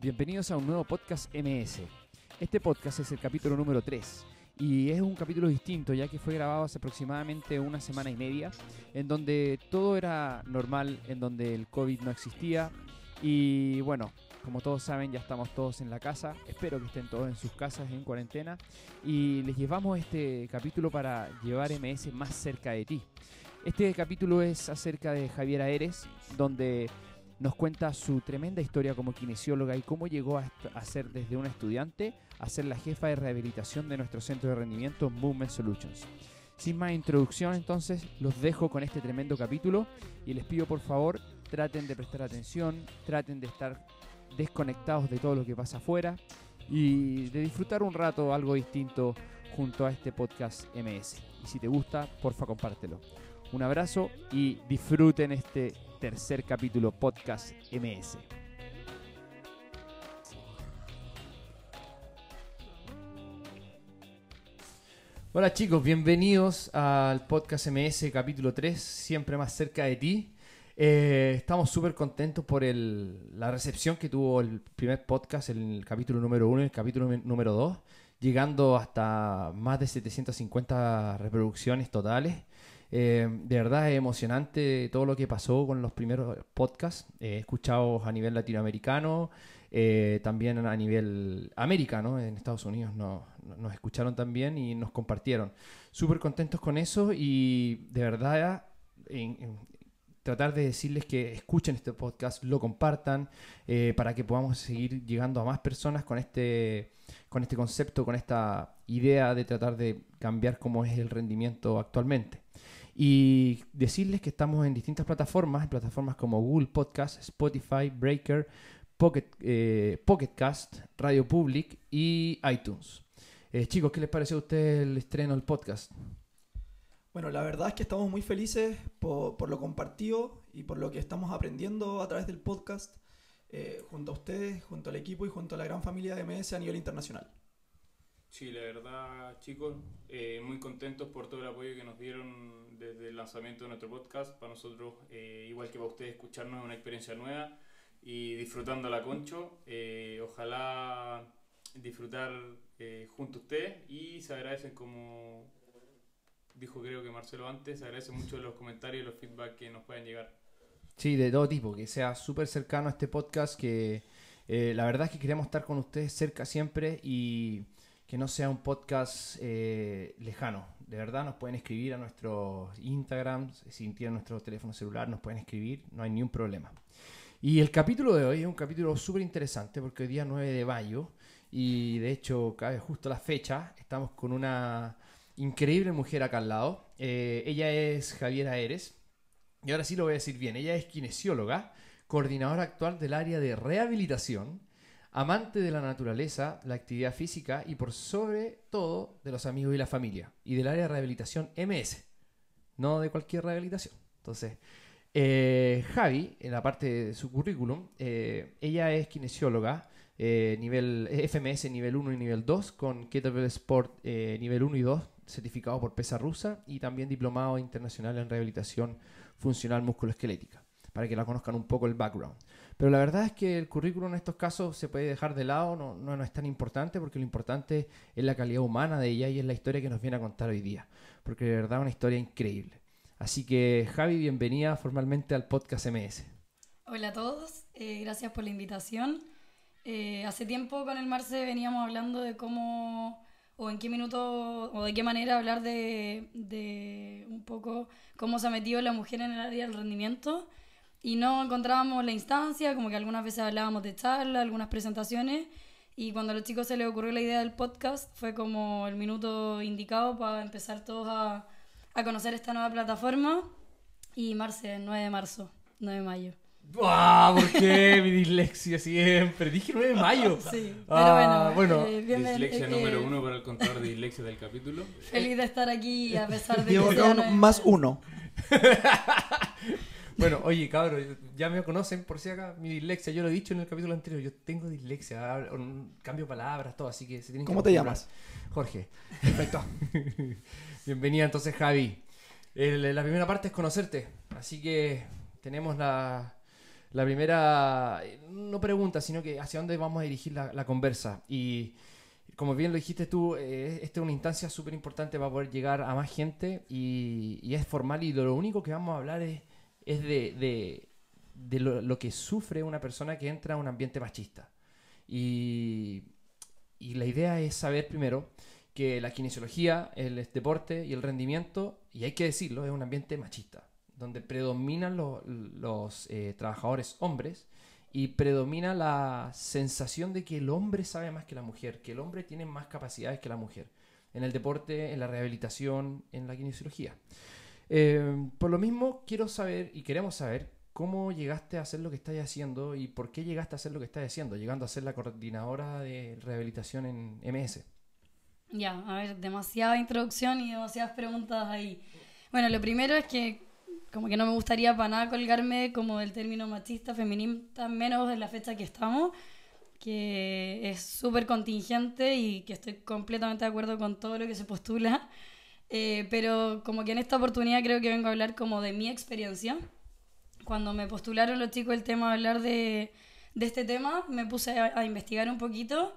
bienvenidos a un nuevo podcast MS. Este podcast es el capítulo número 3 y es un capítulo distinto ya que fue grabado hace aproximadamente una semana y media en donde todo era normal, en donde el COVID no existía y bueno, como todos saben ya estamos todos en la casa, espero que estén todos en sus casas en cuarentena y les llevamos este capítulo para llevar MS más cerca de ti. Este capítulo es acerca de Javier Aeres, donde nos cuenta su tremenda historia como kinesióloga y cómo llegó a, ser desde una estudiante a ser la jefa de rehabilitación de nuestro centro de rendimiento Movement Solutions. Sin más introducción, entonces, los dejo con este tremendo capítulo y les pido por favor traten de prestar atención, traten de estar desconectados de todo lo que pasa afuera y de disfrutar un rato algo distinto junto a este podcast MS. Y si te gusta, porfa compártelo. Un abrazo y disfruten este tercer capítulo podcast MS. Hola chicos, bienvenidos al podcast MS capítulo 3, siempre más cerca de ti. Eh, estamos súper contentos por la recepción que tuvo el primer podcast, el capítulo número 1 y el capítulo número 2, llegando hasta más de 750 reproducciones totales. Eh, de verdad es emocionante todo lo que pasó con los primeros podcasts, eh, escuchados a nivel latinoamericano, eh, también a nivel americano, en Estados Unidos nos escucharon también y nos compartieron. Súper contentos con eso y de verdad tratar de decirles que escuchen este podcast, lo compartan, para que podamos seguir llegando a más personas con este, con este concepto, con esta idea de tratar de cambiar cómo es el rendimiento actualmente. Y decirles que estamos en distintas plataformas, plataformas como Google Podcast, Spotify, Breaker, Pocket, eh, Radio Public y iTunes. Eh, chicos, ¿qué les pareció a ustedes el estreno del podcast? Bueno, la verdad es que estamos muy felices por, lo compartido y por lo que estamos aprendiendo a través del podcast eh, junto a ustedes, junto al equipo y junto a la gran familia de MS a nivel internacional. Sí, la verdad, chicos, eh, muy contentos por todo el apoyo que nos dieron desde el lanzamiento de nuestro podcast. Para nosotros, eh, igual que para ustedes, escucharnos es una experiencia nueva y disfrutando la concho. Eh, ojalá disfrutar junto a ustedes y se agradecen como dijo creo que Marcelo antes, se agradecen mucho los comentarios y los feedback que nos pueden llegar. Sí, de todo tipo, que sea súper cercano a este podcast, que la verdad es que queremos estar con ustedes cerca siempre y que no sea un podcast eh, lejano. De verdad nos pueden escribir a nuestro Instagram, si tienen nuestro teléfono celular nos pueden escribir, no hay ningún problema. Y el capítulo de hoy es un capítulo súper interesante porque hoy día 9 de mayo y de hecho cabe justo la fecha, estamos con una increíble mujer acá al lado. Eh, ella es Javiera Eres y ahora sí lo voy a decir bien, ella es kinesióloga, coordinadora actual del área de rehabilitación amante de la naturaleza, la actividad física y por sobre todo de los amigos y la familia y del área de rehabilitación MS, no de cualquier rehabilitación. Entonces, eh, Javi, en la parte de su currículum, eh, ella es kinesióloga, eh, nivel FMS nivel 1 y nivel 2, con Kettlebell Sport nivel 1 y 2, certificado por PESA Rusa y también diplomado internacional en rehabilitación funcional musculoesquelética, para que la conozcan un poco el background. Pero la verdad es que el currículum en estos casos se puede dejar de lado, no, no, es tan importante porque lo importante es la calidad humana de ella y es la historia que nos viene a contar hoy día. Porque de verdad es una historia increíble. Así que Javi, bienvenida formalmente al podcast MS. Hola a todos, eh, gracias por la invitación. Eh, hace tiempo con el Marce veníamos hablando de cómo o en qué minuto o de qué manera hablar de, de un poco cómo se ha metido la mujer en el área del rendimiento y no encontrábamos la instancia, como que algunas veces hablábamos de charla, algunas presentaciones, y cuando a los chicos se les ocurrió la idea del podcast fue como el minuto indicado para empezar todos a, a conocer esta nueva plataforma. Y Marce, 9 de marzo, 9 de mayo. ¡Ah! ¿Por qué? Mi dislexia siempre. Dije 9 de mayo. Sí, pero bueno. Eh, dislexia número uno para el contador de dislexia del capítulo. Feliz de estar aquí a pesar de que sea más uno. Bueno, oye, cabrón, ya me conocen por si acá mi dislexia. Yo lo he dicho en el capítulo anterior. Yo tengo dislexia, cambio palabras, todo, así que se tienen ¿Cómo te llamas? Jorge. Perfecto. Bienvenida entonces, Javi. la primera parte es conocerte. Así que tenemos la, la primera, no pregunta, sino que hacia dónde vamos a dirigir la, la conversa. Y como bien lo dijiste tú, eh, esta es una instancia súper importante para poder llegar a más gente y, y es formal y lo único que vamos a hablar es, es de, de, de lo, que sufre una persona que entra a un ambiente machista. Y, y la idea es saber primero que la kinesiología, el deporte y el rendimiento, y hay que decirlo, es un ambiente machista, donde predominan lo- los eh, trabajadores hombres y predomina la sensación de que el hombre sabe más que la mujer, que el hombre tiene más capacidades que la mujer, en el deporte, en la rehabilitación, en la kinesiología. Eh, por lo mismo, quiero saber y queremos saber cómo llegaste a hacer lo que estás haciendo y por qué llegaste a hacer lo que estás haciendo, llegando a ser la coordinadora de rehabilitación en MS. Ya, a ver, demasiada introducción y demasiadas preguntas ahí. Bueno, lo primero es que como que no me gustaría para nada colgarme como del término machista, feminista, menos en la fecha que estamos, que es súper contingente y que estoy completamente de acuerdo con todo lo que se postula. Eh, pero como que en esta oportunidad creo que vengo a hablar como de mi experiencia. Cuando me postularon los chicos el tema de hablar de, de este tema, me puse a, a investigar un poquito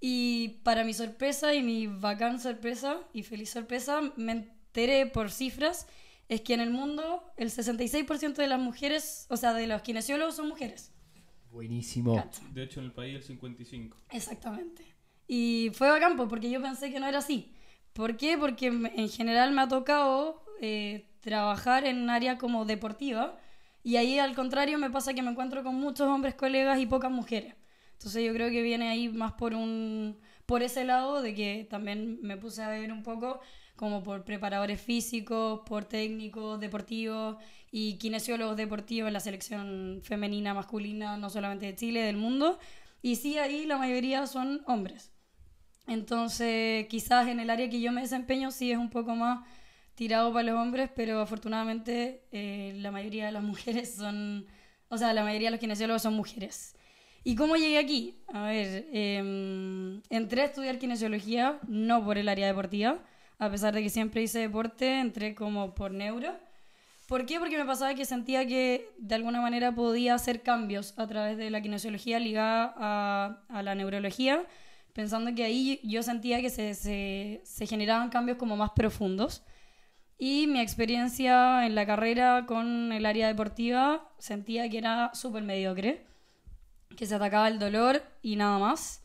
y para mi sorpresa y mi bacán sorpresa y feliz sorpresa, me enteré por cifras, es que en el mundo el 66% de las mujeres, o sea, de los kinesiólogos son mujeres. Buenísimo. Cacha. De hecho, en el país el 55. Exactamente. Y fue bacán, pues, porque yo pensé que no era así. ¿Por qué? Porque en general me ha tocado eh, trabajar en un área como deportiva y ahí al contrario me pasa que me encuentro con muchos hombres colegas y pocas mujeres. Entonces yo creo que viene ahí más por un por ese lado de que también me puse a ver un poco como por preparadores físicos, por técnicos deportivos y kinesiólogos deportivos en la selección femenina, masculina, no solamente de Chile, del mundo. Y sí, ahí la mayoría son hombres. Entonces, quizás en el área que yo me desempeño sí es un poco más tirado para los hombres, pero afortunadamente eh, la mayoría de las mujeres son, o sea, la mayoría de los kinesiólogos son mujeres. ¿Y cómo llegué aquí? A ver, eh, entré a estudiar kinesiología, no por el área deportiva, a pesar de que siempre hice deporte, entré como por neuro. ¿Por qué? Porque me pasaba que sentía que de alguna manera podía hacer cambios a través de la kinesiología ligada a, a la neurología, pensando que ahí yo sentía que se, se, se generaban cambios como más profundos. Y mi experiencia en la carrera con el área deportiva sentía que era súper mediocre, que se atacaba el dolor y nada más,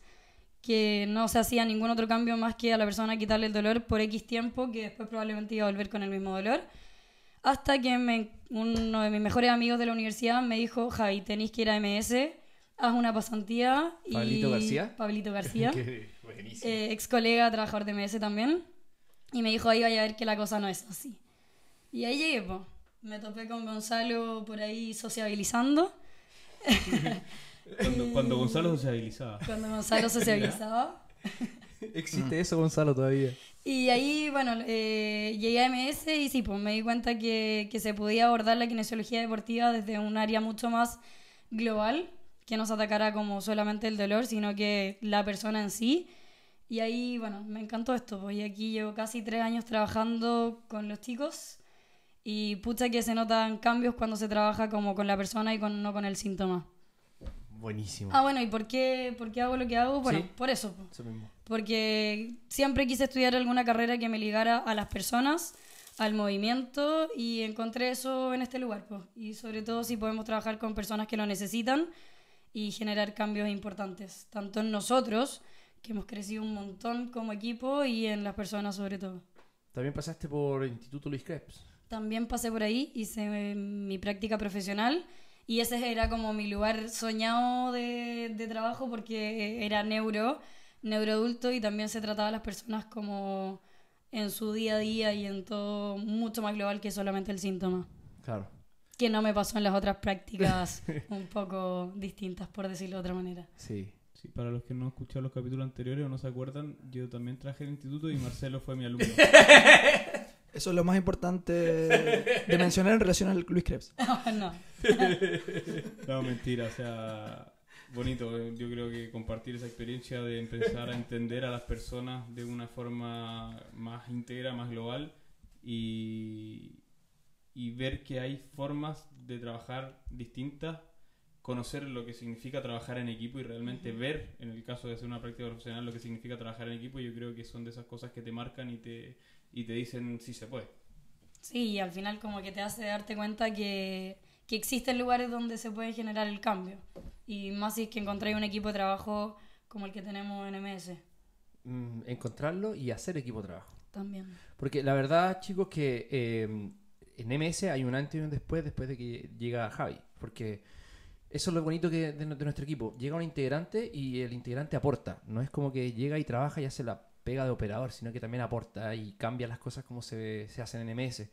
que no se hacía ningún otro cambio más que a la persona quitarle el dolor por X tiempo, que después probablemente iba a volver con el mismo dolor. Hasta que me- uno de mis mejores amigos de la universidad me dijo, Javi, tenéis que ir a MS, haz una pasantía. Y... ¿Pablito García? Pablito García, Qué buenísimo. eh, ex colega, trabajador de MS también. Y me dijo, ahí vaya a ver que la cosa no es así. Y ahí llegué, po. Me topé con Gonzalo por ahí sociabilizando. Cuando, cuando Gonzalo se habilizaba. Cuando Gonzalo sociabilizaba. Existe eso, Gonzalo, todavía. Y ahí, bueno, eh, llegué a MS y sí, pues me di cuenta que, que se podía abordar la kinesiología deportiva desde un área mucho más global, que no se atacara como solamente el dolor, sino que la persona en sí. Y ahí, bueno, me encantó esto, pues y aquí llevo casi tres años trabajando con los chicos y pucha que se notan cambios cuando se trabaja como con la persona y con, no con el síntoma. Buenísimo. Ah, bueno, ¿y por qué, por qué hago lo que hago? Bueno, Sí. por eso. pues Eso mismo. porque siempre quise estudiar alguna carrera que me ligara a las personas, al movimiento y encontré eso en este lugar. pues. Y sobre todo si podemos trabajar con personas que lo necesitan y generar cambios importantes, tanto en nosotros, que hemos crecido un montón como equipo, y en las personas sobre todo. También pasaste por Instituto Luis Krebs. También pasé por ahí, hice eh, mi práctica profesional y ese era como mi lugar soñado de, de trabajo porque era neuro, neuroadulto y también se trataba a las personas como en su día a día y en todo mucho más global que solamente el síntoma. Claro. Que no me pasó en las otras prácticas un poco distintas, por decirlo de otra manera. Sí. Sí, para los que no han escuchado los capítulos anteriores o no se acuerdan, yo también traje el instituto y Marcelo fue mi alumno. Eso es lo más importante de mencionar en relación al Luis Krebs. no. No, mentira, o sea, bonito. eh, Yo creo que compartir esa experiencia de empezar a entender a las personas de una forma más íntegra, más global y, y ver que hay formas de trabajar distintas conocer lo que significa trabajar en equipo y realmente ver, en el caso de hacer una práctica profesional, lo que significa trabajar en equipo. Yo creo que son de esas cosas que te marcan y te, y te dicen si se puede. Sí, y al final como que te hace darte cuenta que, que existen lugares donde se puede generar el cambio. Y más si es que encontráis un equipo de trabajo como el que tenemos en MS Mm, encontrarlo y hacer equipo de trabajo. también. Porque la verdad, chicos, que eh, en MS hay un antes y un después, después de que llega Javi. Porque eso es lo bonito que de, de nuestro equipo. Llega un integrante y el integrante aporta. No es como que llega y trabaja y hace la pega de operador, sino que también aporta y cambia las cosas como se, se hacen en MS.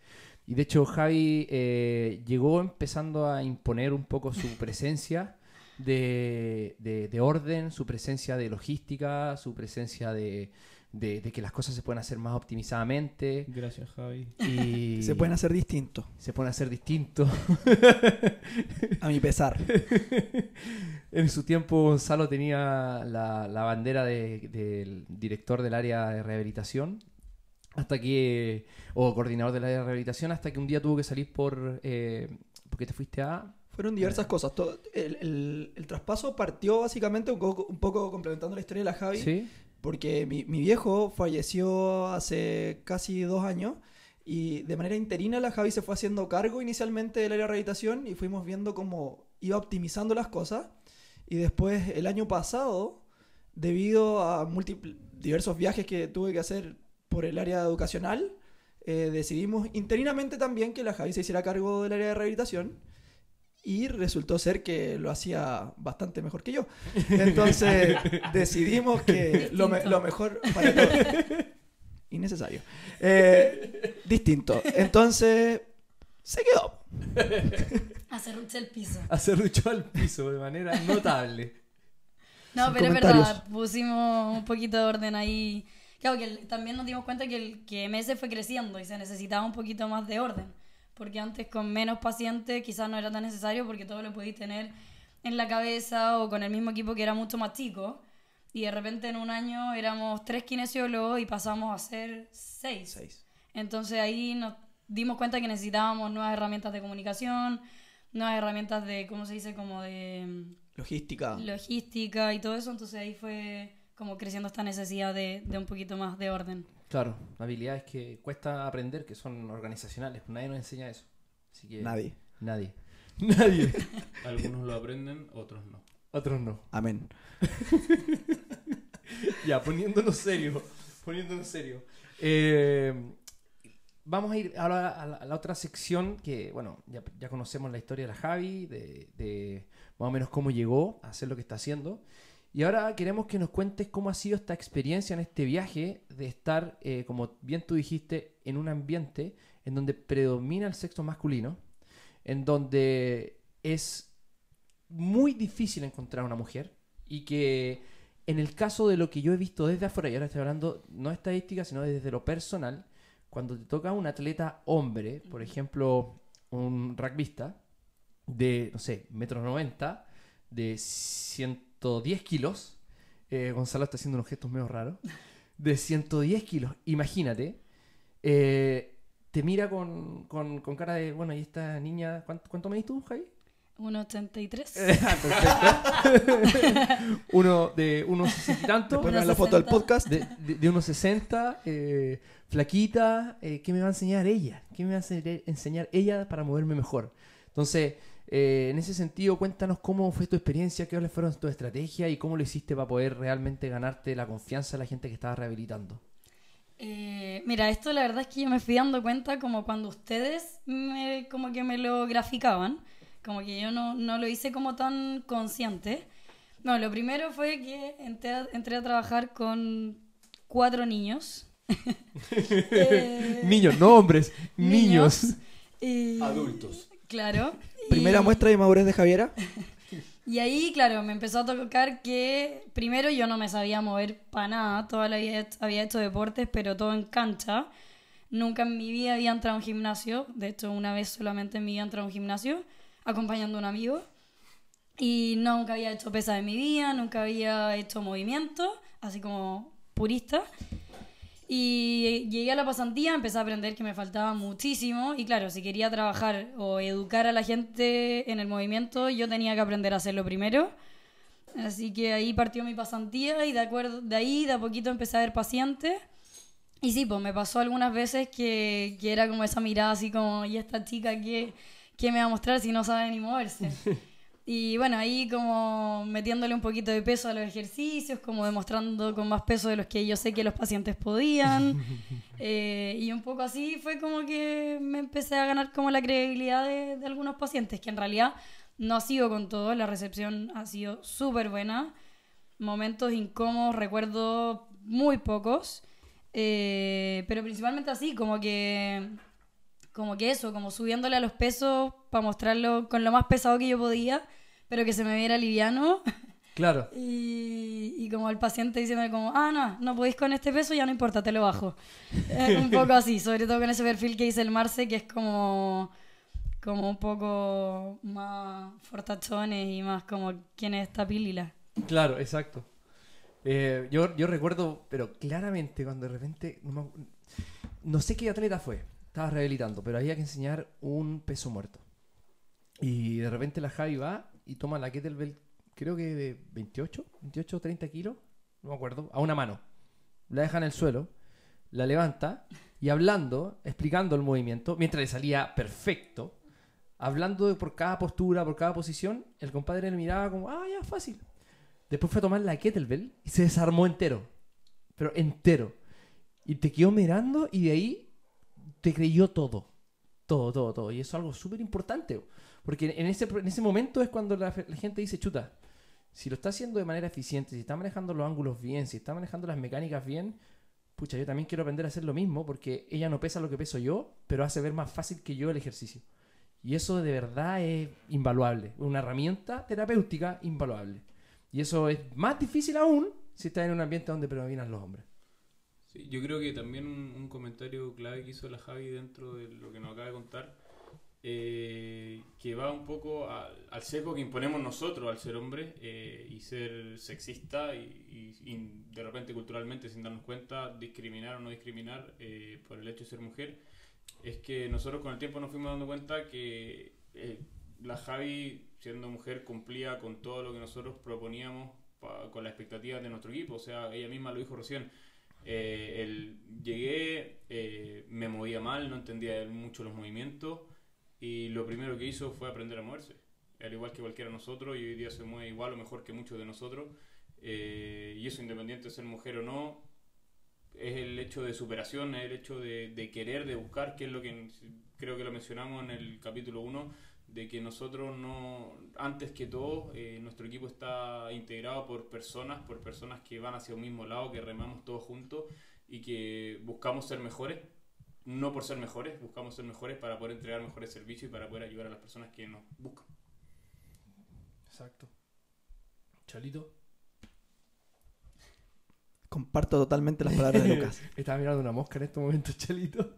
Y de hecho, Javi eh, llegó empezando a imponer un poco su presencia de, de- de orden, su presencia de logística, su presencia de, de- de que las cosas se pueden hacer más optimizadamente. Gracias, Javi. Y Se pueden hacer distintos, se pueden hacer distintos. a mi pesar. en su tiempo Gonzalo tenía la, la bandera de- del director del área de rehabilitación. Hasta que, o coordinador del área de rehabilitación, hasta que un día tuvo que salir por, eh, porque te fuiste a... Fueron diversas cosas. Todo- el, el- el traspaso partió básicamente un poco, un poco complementando la historia de la Javi. ¿Sí? Porque mi, mi viejo falleció hace casi dos años y de manera interina la Javi se fue haciendo cargo inicialmente del área de rehabilitación y fuimos viendo cómo iba optimizando las cosas. Y después el año pasado, debido a diversos viajes que tuve que hacer por el área educacional, eh, decidimos interinamente también que la Javi se hiciera cargo del área de rehabilitación. Y resultó ser que lo hacía bastante mejor que yo. Entonces decidimos que lo, me- lo mejor para todos. Innecesario. Eh, distinto. Entonces se quedó. Hacerse el piso. Acerruchó al piso de manera notable. No, Sin pero es verdad, pusimos un poquito de orden ahí. Claro que el- también nos dimos cuenta que, el, que MS fue creciendo y se necesitaba un poquito más de orden. Porque antes con menos pacientes quizás no era tan necesario porque todo lo podéis tener en la cabeza o con el mismo equipo que era mucho más chico. Y de repente en un año éramos tres kinesiólogos y pasamos a ser seis. Seis. Entonces ahí nos dimos cuenta que necesitábamos nuevas herramientas de comunicación, nuevas herramientas de, ¿cómo se dice? Como de mm, Logística. logística y todo eso, entonces ahí fue como creciendo esta necesidad de, de un poquito más de orden. Claro, habilidades que cuesta aprender, que son organizacionales. Nadie nos enseña eso. Así que Nadie. Nadie. Nadie. Algunos lo aprenden, otros no. Otros no. Amén. Ya, poniéndonos serio. Poniéndonos serio. Eh, vamos a ir ahora a la, a la otra sección que, bueno, ya, ya conocemos la historia de la Javi, de, de más o menos cómo llegó a hacer lo que está haciendo. Y ahora queremos que nos cuentes cómo ha sido esta experiencia en este viaje de estar, eh, como bien tú dijiste, en un ambiente en donde predomina el sexo masculino, en donde es muy difícil encontrar una mujer y que en el caso de lo que yo he visto desde afuera, y ahora estoy hablando no estadística, sino desde lo personal, cuando te toca un atleta hombre, por ejemplo, un rugbyista de, no sé, metro noventa, de 110 kilos, eh, Gonzalo está haciendo unos gestos medio raros, de 110 kilos, imagínate, eh, te mira con, con, con cara de, bueno, y esta niña, ¿cuánto, cuánto medís tú, Javi? 1,83. Ah, Perfecto. Uno de unos sesenta y tanto. Después la foto del 60. podcast. De, de, de unos 60, eh, flaquita, eh, ¿qué me va a enseñar ella? ¿Qué me va a ense- enseñar ella para moverme mejor? Entonces, eh, en ese sentido, cuéntanos cómo fue tu experiencia, qué fueron tus estrategias y cómo lo hiciste para poder realmente ganarte la confianza de la gente que estaba rehabilitando. Eh, mira, esto la verdad es que yo me fui dando cuenta como cuando ustedes me, como que me lo graficaban, como que yo no, no lo hice como tan consciente. No, lo primero fue que entré a, entré a trabajar con cuatro niños. Eh, Niños, no hombres, niños. y- Adultos. Claro. Primera y- muestra de madurez de Javiera. Y ahí, claro, me empezó a tocar que primero yo no me sabía mover para nada, toda la vida había hecho deportes, pero todo en cancha. Nunca en mi vida había entrado a un gimnasio, de hecho una vez solamente en mi vida entrado a un gimnasio, acompañando a un amigo. Y nunca había hecho pesas en mi vida, nunca había hecho movimiento, así como purista. Y llegué a la pasantía, empecé a aprender que me faltaba muchísimo y claro, si quería trabajar o educar a la gente en el movimiento, yo tenía que aprender a hacerlo primero. Así que ahí partió mi pasantía y de, acuerdo, de ahí de a poquito empecé a ver pacientes. Y sí, pues me pasó algunas veces que, que era como esa mirada así como, ¿y esta chica qué, qué me va a mostrar si no sabe ni moverse? Y bueno, ahí como metiéndole un poquito de peso a los ejercicios, como demostrando con más peso de los que yo sé que los pacientes podían. Eh, y un poco así fue como que me empecé a ganar como la credibilidad de, de algunos pacientes, que en realidad no ha sido con todo, la recepción ha sido súper buena. Momentos incómodos recuerdo muy pocos, eh, pero principalmente así, como que como que eso, como subiéndole a los pesos para mostrarlo con lo más pesado que yo podía, pero que se me viera liviano. Claro. Y, y como el paciente diciéndome como, ah, no, no podéis con este peso, ya no importa, te lo bajo. Es un poco así, sobre todo con ese perfil que dice el Marce, que es como, como un poco más fortachones y más como quién es esta pílila. Claro, exacto. Eh, yo, yo recuerdo, pero claramente cuando de repente, no, me- no sé qué atleta fue, estaba rehabilitando, pero había que enseñar un peso muerto. Y de repente la Javi va y toma la kettlebell, creo que de 28, 28 o 30 kilos, no me acuerdo, a una mano. La deja en el suelo, la levanta y hablando, explicando el movimiento, mientras le salía perfecto, hablando de por cada postura, por cada posición, el compadre le miraba como, ah, ya, fácil. Después fue a tomar la kettlebell y se desarmó entero. Pero entero. Y te quedó mirando y de ahí te creyó todo. Todo, todo, todo. Y eso es algo súper importante. Porque en ese, en ese momento es cuando la, la gente dice, chuta, si lo está haciendo de manera eficiente, si está manejando los ángulos bien, si está manejando las mecánicas bien, pucha, yo también quiero aprender a hacer lo mismo porque ella no pesa lo que peso yo, pero hace ver más fácil que yo el ejercicio. Y eso de verdad es invaluable. Una herramienta terapéutica invaluable. Y eso es más difícil aún si estás en un ambiente donde predominan los hombres. Sí, yo creo que también un, un comentario clave que hizo la Javi dentro de lo que nos acaba de contar, eh, que va un poco al seco que imponemos nosotros al ser hombre eh, y ser sexista y, y- y de repente culturalmente sin darnos cuenta discriminar o no discriminar eh, por el hecho de ser mujer, es que nosotros con el tiempo nos fuimos dando cuenta que eh, la Javi siendo mujer cumplía con todo lo que nosotros proponíamos pa- con las expectativas de nuestro equipo, o sea, ella misma lo dijo recién. Eh, el- llegué, eh, me movía mal, no entendía mucho los movimientos y lo primero que hizo fue aprender a moverse, al igual que cualquiera de nosotros y hoy día se mueve igual o mejor que muchos de nosotros eh, y eso independiente de ser mujer o no es el hecho de superación, es el hecho de, de querer, de buscar, que es lo que creo que lo mencionamos en el capítulo 1, de que nosotros no, antes que todo, eh, nuestro equipo está integrado por personas, por personas que van hacia un mismo lado, que remamos todos juntos y que buscamos ser mejores, no por ser mejores, buscamos ser mejores para poder entregar mejores servicios y para poder ayudar a las personas que nos buscan. Exacto. Chalito. Comparto totalmente las palabras de Lucas. Estaba mirando una mosca en este momento, Chalito.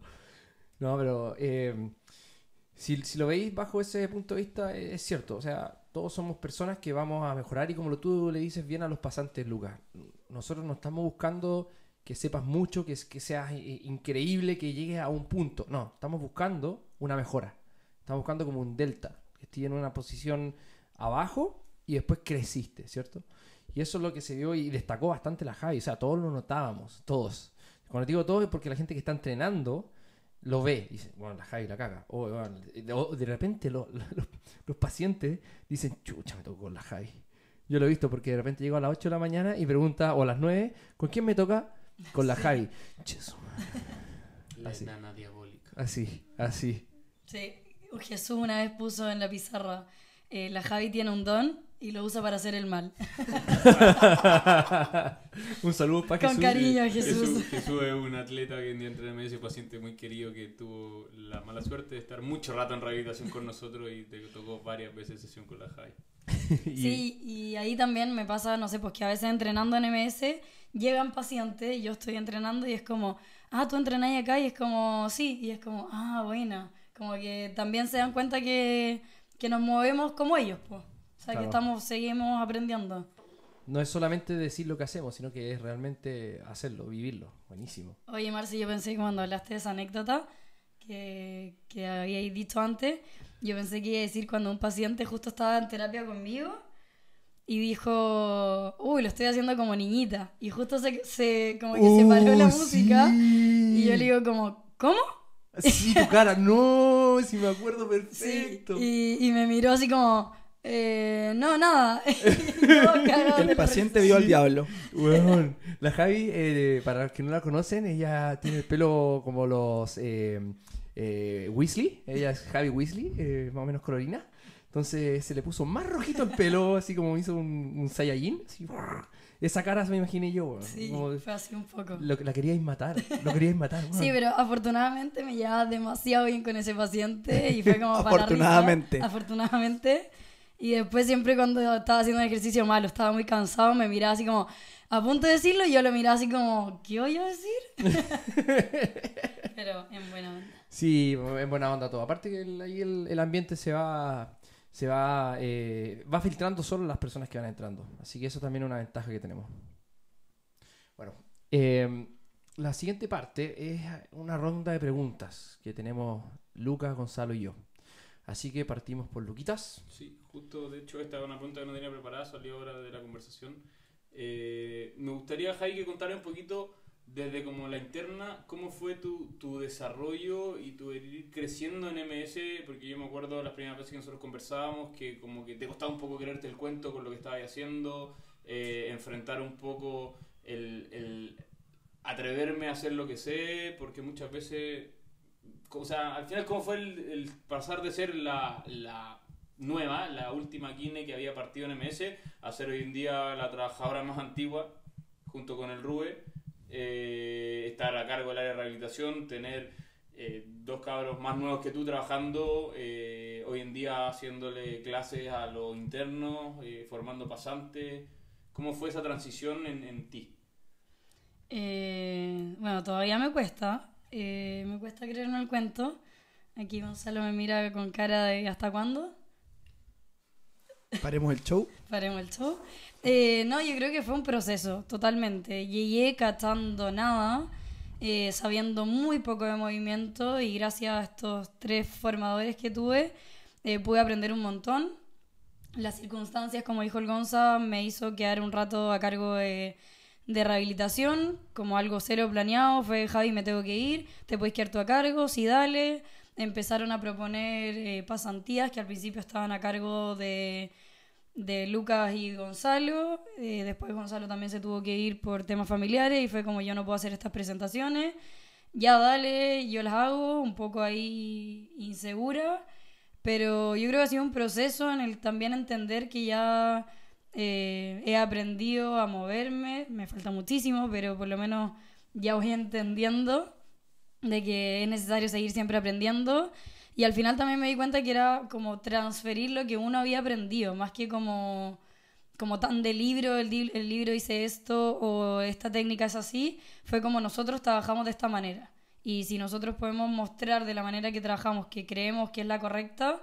No, pero eh, si, si lo veis bajo ese punto de vista, eh, es cierto. O sea, todos somos personas que vamos a mejorar y como tú le dices bien a los pasantes, Lucas, nosotros no estamos buscando que sepas mucho, que, que seas eh, increíble, que llegues a un punto. No, estamos buscando una mejora. Estamos buscando como un delta, que estés en una posición abajo y después creciste, ¿cierto? Y eso es lo que se vio y destacó bastante la Javi. O sea, todos lo notábamos, todos. Cuando digo todos es porque la gente que está entrenando lo ve y dice, bueno, la Javi la caga. O, o de repente lo- lo- los, los pacientes dicen, chucha, me tocó con la Javi. Yo lo he visto porque de repente llego a las 8 de la mañana y pregunta, o a las 9, ¿con quién me toca? Con la Javi. Che, su madre. La Así. enana diabólica. Así, así. Sí, Jesús una vez puso en la pizarra, eh, la Javi tiene un don y lo usa para hacer el mal. Un saludo para Con Jesús. cariño, Jesús, Jesús. Jesús es un atleta que en día entrena ese paciente muy querido que tuvo la mala suerte de estar mucho rato en rehabilitación con nosotros y te tocó varias veces sesión con la Javi. Y- Sí, y ahí también me pasa, no sé, pues que a veces entrenando en MS llegan pacientes y yo estoy entrenando y es como, ah, tú entrenáis acá y es como, sí, y es como, ah, buena. Como que también se dan cuenta que, que nos movemos como ellos, pues. Sea, Claro. que estamos, seguimos aprendiendo. no es solamente decir lo que hacemos, sino que es realmente hacerlo, vivirlo. Buenísimo. Oye, Marci, yo pensé que cuando hablaste de esa anécdota que, que habíais dicho antes, yo pensé que iba a decir cuando un paciente justo estaba en terapia conmigo y dijo, uy, lo estoy haciendo como niñita. Y justo se, se como que se paró la Oh, música sí. y yo le digo como, ¿cómo? Sí, tu cara, no, si me acuerdo Sí, perfecto. y, y me miró así como, eh, no, nada. De El la paciente vio al diablo. La Javi, eh, para los que no la conocen, ella tiene el pelo como los eh, eh, Weasley. Ella es Javi Weasley, eh, más o menos colorina. Entonces se le puso más rojito el pelo, así como hizo un, un Saiyajin. así, esa cara se me imaginé yo. Sí, Como fue así un poco. lo, la queríais matar. Lo queríais matar. Sí, pero afortunadamente me llevaba demasiado bien con ese paciente y fue como para. Afortunadamente. Afortunadamente. Y después siempre cuando estaba haciendo un ejercicio malo, estaba muy cansado, me miraba así como a punto de decirlo y yo lo miraba así como, ¿qué voy a decir? pero en buena onda. Sí, en buena onda todo. Aparte que el- ahí el, el ambiente se va se va eh, va filtrando solo las personas que van entrando. Así que eso también es una ventaja que tenemos. Bueno, eh, la siguiente parte es una ronda de preguntas que tenemos Lucas, Gonzalo y yo. Así que partimos por Luquitas. Sí, justo, de hecho, esta es una pregunta que no tenía preparada, salió ahora de la conversación. Eh, me gustaría, Jai, que contara un poquito desde como la interna, cómo fue tu, tu desarrollo y tu ir creciendo en MS, porque yo me acuerdo las primeras veces que nosotros conversábamos, que como que te costaba un poco creerte el cuento con lo que estabas haciendo, eh, enfrentar un poco el, el atreverme a hacer lo que sé, porque muchas veces o sea, al final, ¿cómo fue el, pasar de ser la, la nueva, la última Kine que había partido en MS, a ser hoy en día la trabajadora más antigua, junto con el RUE, eh, estar a cargo del área de rehabilitación, tener eh, dos cabros más nuevos que tú trabajando, eh, hoy en día haciéndole clases a los internos, formando pasantes? ¿Cómo fue esa transición en, en ti? Bueno, todavía me cuesta. Eh, me cuesta creerme el cuento. Aquí Gonzalo me mira con cara de ¿hasta cuándo? Paremos el show. Paremos el show. Eh, no, yo creo que fue un proceso, totalmente. Llegué cachando nada, eh, sabiendo muy poco de movimiento y gracias a estos tres formadores que tuve, eh, pude aprender un montón. Las circunstancias, como dijo el Gonza, me hizo quedar un rato a cargo de, de rehabilitación, como algo cero planeado. Fue, Javi, me tengo que ir, te puedes quedar tú a cargo, sí, dale. Empezaron a proponer eh, pasantías que al principio estaban a cargo de, de Lucas y Gonzalo. Eh, después Gonzalo también se tuvo que ir por temas familiares y fue como yo no puedo hacer estas presentaciones. Ya dale, yo las hago, un poco ahí insegura. Pero yo creo que ha sido un proceso en el también entender que ya eh, he aprendido a moverme. Me falta muchísimo, pero por lo menos ya voy entendiendo de que es necesario seguir siempre aprendiendo. Y al final también me di cuenta que era como transferir lo que uno había aprendido, más que como, como tan de libro, el, libro dice esto o esta técnica es así, fue como nosotros trabajamos de esta manera. Y si nosotros podemos mostrar de la manera que trabajamos que creemos que es la correcta,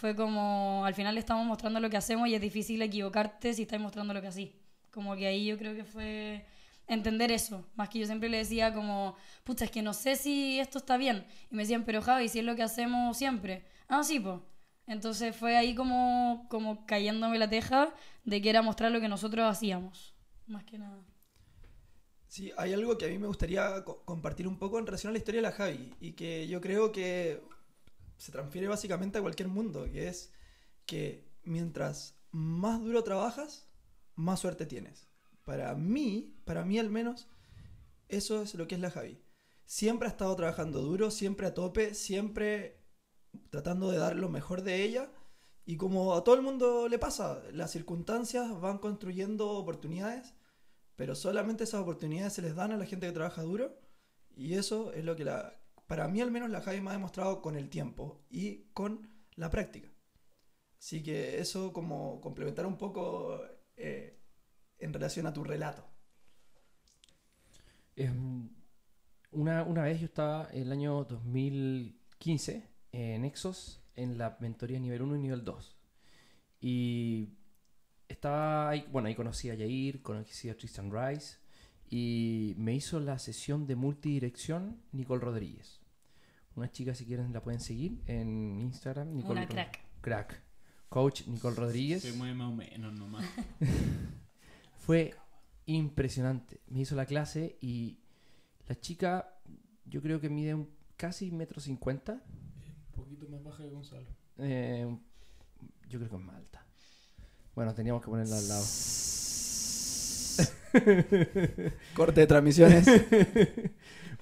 fue como al final le estamos mostrando lo que hacemos y es difícil equivocarte si estás mostrando lo que así. Como que ahí yo creo que fue entender eso. Más que yo siempre le decía como, pucha, es que no sé si esto está bien. Y me decían, pero Javi, si es lo que hacemos siempre. Ah, sí, pues. Entonces fue ahí como, como cayéndome la teja de que era mostrar lo que nosotros hacíamos. Más que nada. Sí, hay algo que a mí me gustaría co- compartir un poco en relación a la historia de la Javi y que yo creo que se transfiere básicamente a cualquier mundo, que es que mientras más duro trabajas, más suerte tienes. Para mí, para mí al menos, eso es lo que es la Javi. Siempre ha estado trabajando duro, siempre a tope, siempre tratando de dar lo mejor de ella. Y como a todo el mundo le pasa, las circunstancias van construyendo oportunidades pero solamente esas oportunidades se les dan a la gente que trabaja duro y eso es lo que la, para mí al menos la Javi me ha demostrado con el tiempo y con la práctica. Así que eso como complementar un poco eh, en relación a tu relato. Una, una vez yo estaba el año 2015 en Exos en la mentoría nivel 1 y nivel 2. Y estaba ahí, bueno, ahí conocí a Yair, conocí a Tristan Rice y me hizo la sesión de multidirección Nicole Rodríguez. Una chica, si quieren, la pueden seguir en Instagram. Nicole Una crack. Crack. Coach Nicole Rodríguez. Se mueve más o menos nomás. Fue impresionante. Me hizo la clase y la chica, yo creo que mide un casi metro cincuenta. Un poquito más baja que Gonzalo. Eh, yo creo que es más alta. Bueno, teníamos que ponerla al lado. Corte de transmisiones.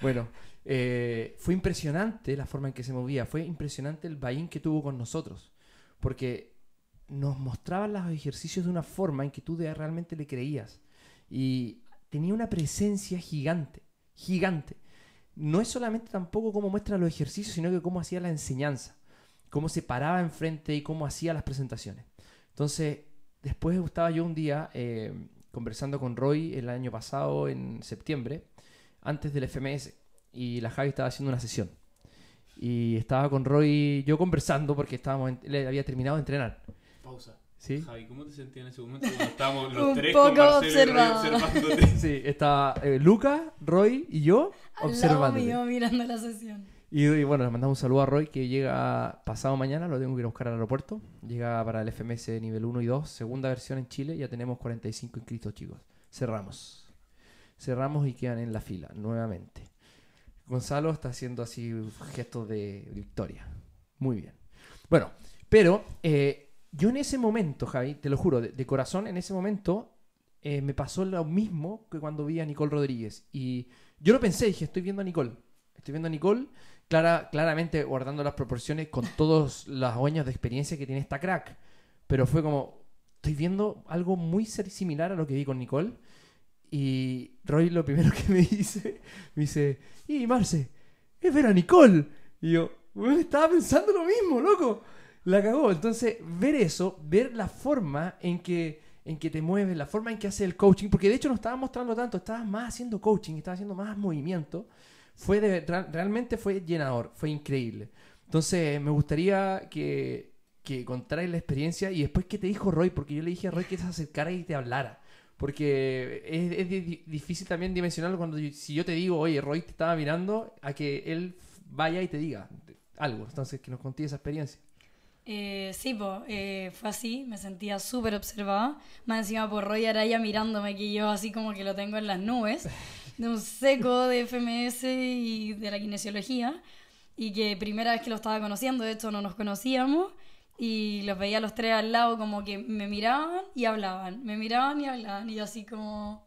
Bueno, eh, fue impresionante la forma en que se movía. Fue impresionante el vaín que tuvo con nosotros. Porque nos mostraba los ejercicios de una forma en que tú realmente le creías. Y tenía una presencia gigante. Gigante. No es solamente tampoco cómo muestra los ejercicios, sino que cómo hacía la enseñanza. Cómo se paraba enfrente y cómo hacía las presentaciones. Entonces, después estaba yo un día eh, conversando con Roy el año pasado, en septiembre, antes del FMS y la Javi estaba haciendo una sesión. Y estaba con Roy, yo conversando porque estábamos en- él había terminado de entrenar. Pausa. ¿Sí? Javi, ¿cómo te sentías en ese momento cuando estábamos los Un tres poco con y observado. Sí, estaba eh, Luca, Roy y yo observando. mirando la sesión. Y, y bueno, le mandamos un saludo a Roy que llega pasado mañana, lo tengo que ir a buscar al aeropuerto. Llega para el FMS nivel 1 y 2, segunda versión en Chile. Ya tenemos 45 inscritos, chicos. Cerramos. Cerramos y quedan en la fila nuevamente. Gonzalo está haciendo así gestos de victoria. Muy bien. Bueno, pero eh, yo en ese momento, Javi, te lo juro, de, corazón, en ese momento eh, me pasó lo mismo que cuando vi a Nicole Rodríguez. Y yo lo pensé, dije, estoy viendo a Nicole. Estoy viendo a Nicole, clara, claramente guardando las proporciones con todos los años de experiencia que tiene esta crack. Pero fue como, estoy viendo algo muy similar a lo que vi con Nicole. Y Roy lo primero que me dice, me dice, y Marce, es ver a Nicole. Y yo, "Weón, estaba pensando lo mismo, loco. La cagó. Entonces, ver eso, ver la forma en que, en que te mueves, la forma en que hace el coaching, porque de hecho no estabas mostrando tanto, estabas más haciendo coaching, estabas haciendo más movimiento, fue realmente fue llenador, fue increíble. Entonces, me gustaría que, que contarais la experiencia y después que te dijo Roy, porque yo le dije a Roy que se acercara y te hablara. Porque es, es di- difícil también dimensionarlo cuando yo- si yo te digo, oye, Roy te estaba mirando, a que él vaya y te diga algo. Entonces, que nos conté esa experiencia. Eh, sí, po, eh, fue así, me sentía súper observada. Más encima por Roy Araya mirándome, que yo así como que lo tengo en las nubes, de un seco de FMS y de la kinesiología. Y que primera vez que lo estaba conociendo, de hecho no nos conocíamos. Y los veía los tres al lado como que me miraban y hablaban, me miraban y hablaban. Y así como...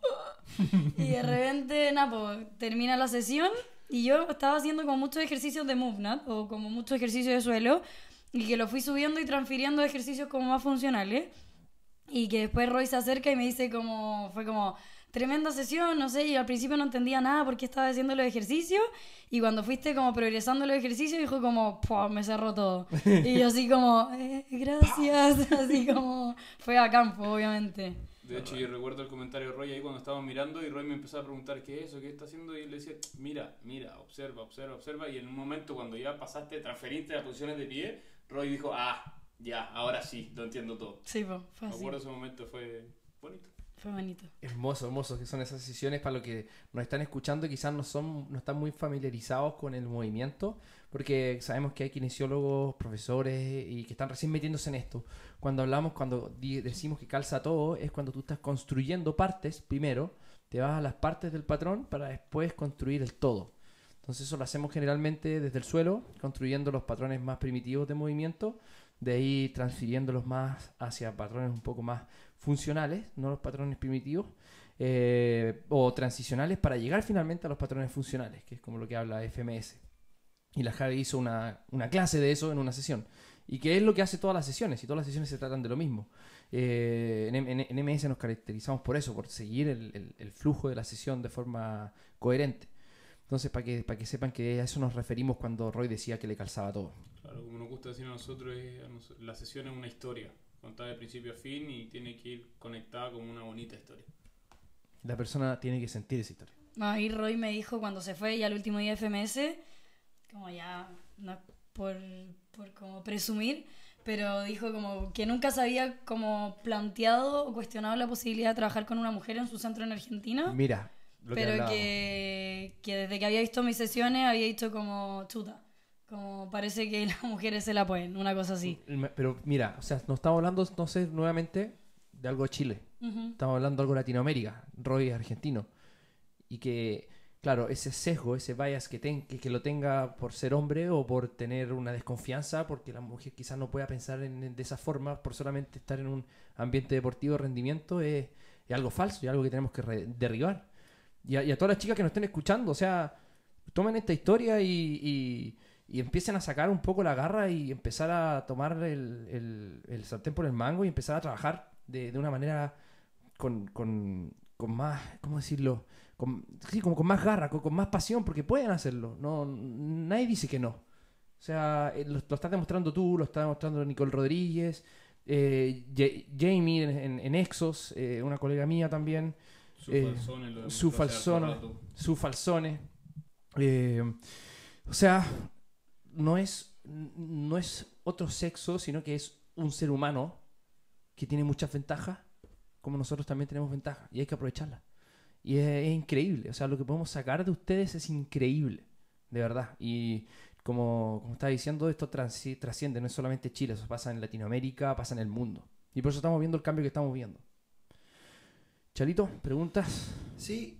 Y de repente, nada, pues, termina la sesión y yo estaba haciendo como muchos ejercicios de MoveNat o como muchos ejercicios de suelo y que lo fui subiendo y transfiriendo a ejercicios como más funcionales y que después Roy se acerca y me dice como, fue como, tremenda sesión, no sé, y al principio no entendía nada por qué estaba haciendo los ejercicios y cuando fuiste como progresando los ejercicios dijo como, "Pua, me cerró todo. Y yo así como, "Eh, gracias, así como, fue a campo, obviamente. De hecho, yo recuerdo el comentario de Roy ahí cuando estábamos mirando y Roy me empezó a preguntar qué es eso, qué está haciendo y él le decía, mira, mira, observa, observa, observa y en un momento cuando ya pasaste, transferiste a posiciones de pie, Roy dijo, ah, ya, ahora sí, lo entiendo todo. Sí, po, fue Me así, acuerdo ese momento, fue bonito. Fue bonito. Hermoso, hermoso, que son esas sesiones para los que nos están escuchando y quizás no, son, no están muy familiarizados con el movimiento, porque sabemos que hay kinesiólogos, profesores y que están recién metiéndose en esto. Cuando hablamos, cuando decimos que calza todo, es cuando tú estás construyendo partes primero, te vas a las partes del patrón para después construir el todo. Entonces eso lo hacemos generalmente desde el suelo, construyendo los patrones más primitivos de movimiento, de ahí transfiriéndolos más hacia patrones un poco más funcionales, no los patrones primitivos, eh, o transicionales para llegar finalmente a los patrones funcionales, que es como lo que habla FMS. Y la Javi hizo una, una clase de eso en una sesión. Y que es lo que hace todas las sesiones, y todas las sesiones se tratan de lo mismo. Eh, en, en- en MS nos caracterizamos por eso, por seguir el, el- flujo de la sesión de forma coherente. Entonces, para que, para que sepan que a eso nos referimos cuando Roy decía que le calzaba todo. Claro, como nos gusta decir a nosotros, la sesión es una historia, contada de principio a fin y tiene que ir conectada como una bonita historia. La persona tiene que sentir esa historia. Ahí Roy me dijo cuando se fue ya el último día de FMS, como ya, no es por, por como presumir, pero dijo como que nunca se había como planteado o cuestionado la posibilidad de trabajar con una mujer en su centro en Argentina. Mira, lo que pero hablábamos. que, que desde que había visto mis sesiones había dicho como chuta. Como parece que las mujeres se la pueden, una cosa así. Me- Pero mira, o sea, no estamos hablando entonces nuevamente de algo de Chile. Ujú. Estamos hablando de algo de Latinoamérica. Roy es argentino. Y que, claro, ese sesgo, ese bias que, ten- que, que lo tenga por ser hombre o por tener una desconfianza, porque la mujer quizás no pueda pensar en, de esa forma por solamente estar en un ambiente deportivo de rendimiento, es, es algo falso y algo que tenemos que derribar. Y a, y a todas las chicas que nos estén escuchando, o sea, tomen esta historia y, y- y empiecen a sacar un poco la garra y empezar a tomar el, el, el sartén por el mango y empezar a trabajar de, de una manera con, con, con más, ¿cómo decirlo? Con, sí, como con más garra, con, con más pasión, porque pueden hacerlo. No, nadie dice que no. O sea, eh, lo, lo estás demostrando tú, lo está demostrando Nicole Rodríguez, eh, Ja- Jamie en, en- en Exos, eh, una colega mía también, Su Eh, falsone lo su falsone. su falsone. O sea, no es, no es otro sexo, sino que es un ser humano que tiene muchas ventajas, como nosotros también tenemos ventajas, y hay que aprovecharlas. Y es, increíble, o sea, lo que podemos sacar de ustedes es increíble, de verdad. Y como, como estaba diciendo, esto trasciende, no es solamente Chile, eso pasa en Latinoamérica, pasa en el mundo. Y por eso estamos viendo el cambio que estamos viendo. Chalito, preguntas. Sí,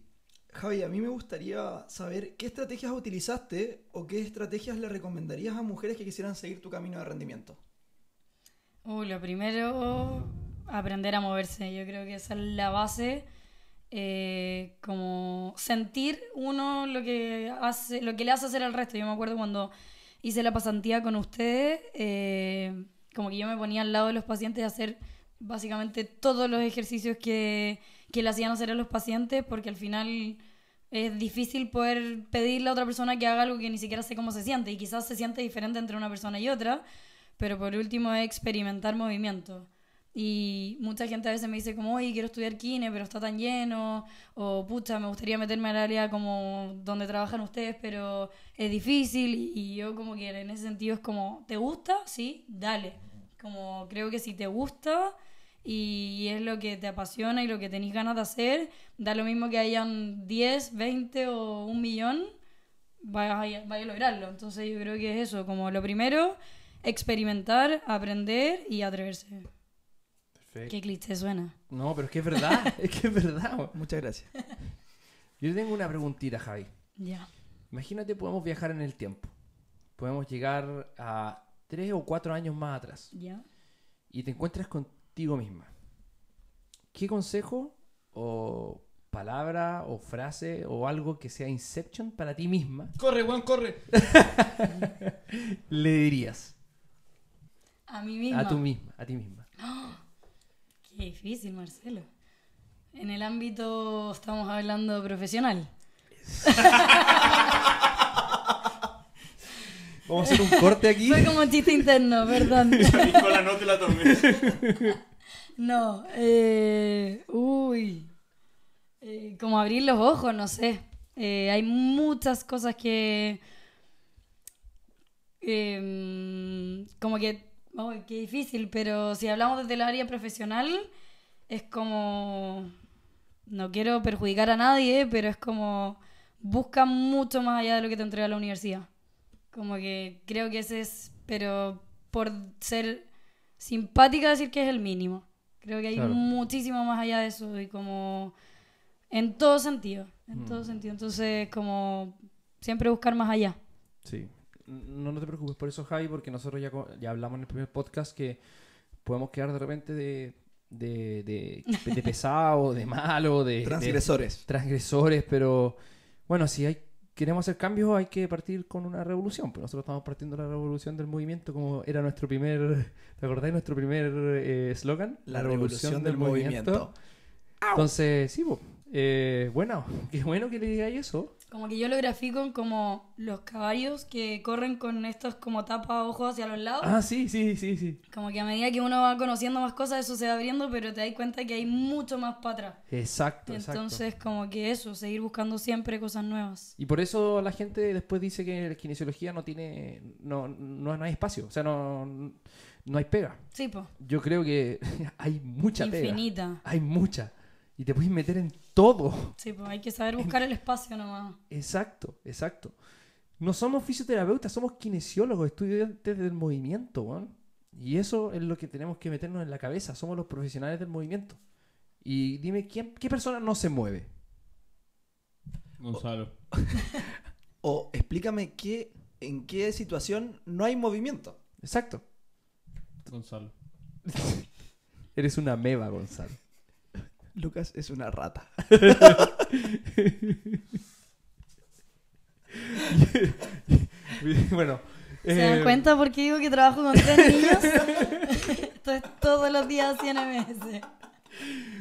Javi, a mí me gustaría saber qué estrategias utilizaste o qué estrategias le recomendarías a mujeres que quisieran seguir tu camino de rendimiento. Uh, lo primero, aprender a moverse. Yo creo que esa es la base. eh, como sentir uno lo que hace, lo que le hace hacer al resto. Yo me acuerdo cuando hice la pasantía con ustedes, eh, como que yo me ponía al lado de los pacientes a hacer básicamente todos los ejercicios que, que le hacían hacer a los pacientes, porque al final es difícil poder pedirle a otra persona que haga algo que ni siquiera sé cómo se siente, y quizás se siente diferente entre una persona y otra, pero por último es experimentar movimiento. Y mucha gente a veces me dice como, oye, quiero estudiar kine, pero está tan lleno, o pucha, me gustaría meterme al área como donde trabajan ustedes, pero es difícil, y yo como que en ese sentido es como, ¿te gusta? Sí, dale. Como creo que si te gusta y es lo que te apasiona y lo que tenés ganas de hacer, da lo mismo que hayan 10, 20 o un millón, vaya, vaya a lograrlo. Entonces yo creo que es eso, como lo primero, experimentar, aprender y atreverse. Perfecto. Qué cliché suena. No, pero es que es verdad, es que es verdad. Muchas gracias. Yo tengo una preguntita, Javi. Ya. Imagínate, podemos viajar en el tiempo. Podemos llegar a tres o cuatro años más atrás Ya. y te encuentras contigo misma. ¿Qué consejo o palabra o frase o algo que sea Inception para ti misma Corre, Juan, corre. le dirías A mí misma. a tú misma, a ti misma? Qué difícil, Marcelo. En el ámbito, estamos hablando profesional. Vamos a hacer un corte aquí. Fue como chiste interno, perdón. Nicola, no te la tomes. No, eh, uy, Eh, como abrir los ojos, no sé. Eh, hay muchas cosas que, em, como que, uy, qué difícil, pero si hablamos desde el área profesional, es como, no quiero perjudicar a nadie, pero es como, busca mucho más allá de lo que te entrega la universidad. Como que creo que ese es, pero por ser simpática decir que es el mínimo. Creo que hay Claro. muchísimo más allá de eso y como en todo sentido, en Mm. todo sentido. Entonces, como siempre buscar más allá. Sí. No, no te preocupes por eso, Javi, porque nosotros ya, ya hablamos en el primer podcast que podemos quedar de repente de, de, de, de pesado, de malo, de, de Transgresores. transgresores, pero bueno, si hay, queremos hacer cambios hay que partir con una revolución. Pues nosotros estamos partiendo la revolución del movimiento como era nuestro primer, ¿te acordáis? Nuestro primer eh, eslogan. La revolución del movimiento. Entonces, sí, pues, eh, bueno, qué bueno que le digáis eso. Como que yo lo grafico como los caballos que corren con estos como tapa ojos hacia los lados. Ah, sí, sí, sí, sí. Como que a medida que uno va conociendo más cosas, eso se va abriendo, pero te das cuenta que hay mucho más para atrás. Exacto, exacto. Entonces, como que eso, seguir buscando siempre cosas nuevas. Y por eso la gente después dice que la kinesiología no tiene, no, no, no hay espacio. O sea, no, no hay pega. Sí, pues. Yo creo que hay mucha pega. Infinita. Hay mucha. Y te puedes meter en todo. Sí, pues hay que saber buscar el espacio nomás. Exacto, exacto. No somos fisioterapeutas, somos kinesiólogos, estudiantes del movimiento, weón. Y eso es lo que tenemos que meternos en la cabeza. Somos los profesionales del movimiento. Y dime, ¿quién, ¿qué persona no se mueve? Gonzalo. O explícame qué, en qué situación no hay movimiento. Exacto. Gonzalo. Eres una meba, Gonzalo. Lucas es una rata. bueno. ¿Se dan eh, cuenta por qué digo que trabajo con tres niños? Esto es todos los días así en MS.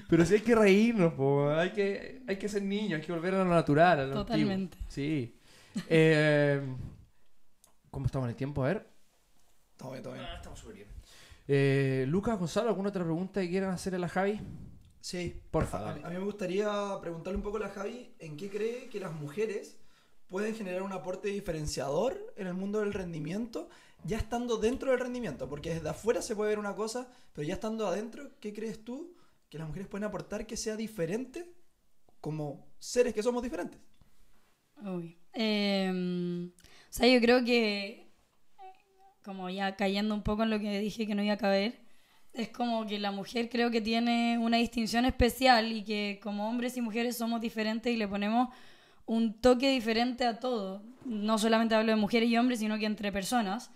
Pero sí hay que reírnos, po. Hay, que, hay que ser niños, hay que volver a lo natural. a lo Totalmente. antiguo. Sí. Eh, ¿Cómo estamos en el tiempo? A ver. Todo bien, todo bien. estamos súper bien. Eh, Lucas, Gonzalo, ¿alguna otra pregunta que quieran hacerle a la Javi? Sí. Porfa, A, dale. a mí me gustaría preguntarle un poco a la Javi en qué cree que las mujeres pueden generar un aporte diferenciador en el mundo del rendimiento, ya estando dentro del rendimiento, porque desde afuera se puede ver una cosa, pero ya estando adentro, ¿qué crees tú que las mujeres pueden aportar que sea diferente como seres que somos diferentes? Uy. Eh, o sea, yo creo que, como ya cayendo un poco en lo que dije que no iba a caber, es como que la mujer creo que tiene una distinción especial y que como hombres y mujeres somos diferentes y le ponemos un toque diferente a todo. No solamente hablo de mujeres y hombres, sino que entre personas.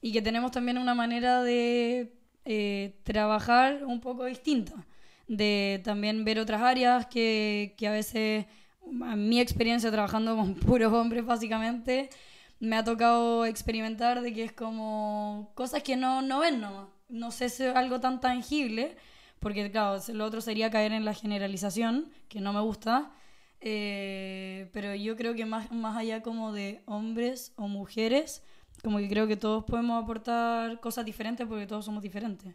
Y que tenemos también una manera de eh, trabajar un poco distinta. De también ver otras áreas que, que a veces, a mi experiencia trabajando con puros hombres básicamente, me ha tocado experimentar de que es como cosas que no, no ven nomás. No sé si es algo tan tangible, porque claro, lo otro sería caer en la generalización, que no me gusta. Eh, pero yo creo que más, más allá como de hombres o mujeres, como que creo que todos podemos aportar cosas diferentes porque todos somos diferentes.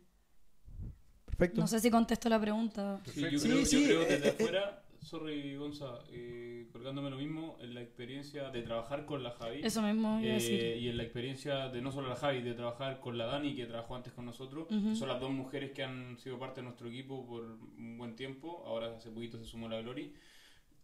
Perfecto. No sé si contesto la pregunta. Sí, yo Sí, creo, yo sí, creo desde afuera, sorry Gonza, eh, colgándome lo mismo, en la experiencia de trabajar con la Javi. Eso mismo iba a eh, decir. y en la experiencia de no solo la Javi, de trabajar con la Dani, que trabajó antes con nosotros, Ujú. que son las dos mujeres que han sido parte de nuestro equipo por un buen tiempo, ahora hace poquito se sumó la Glory.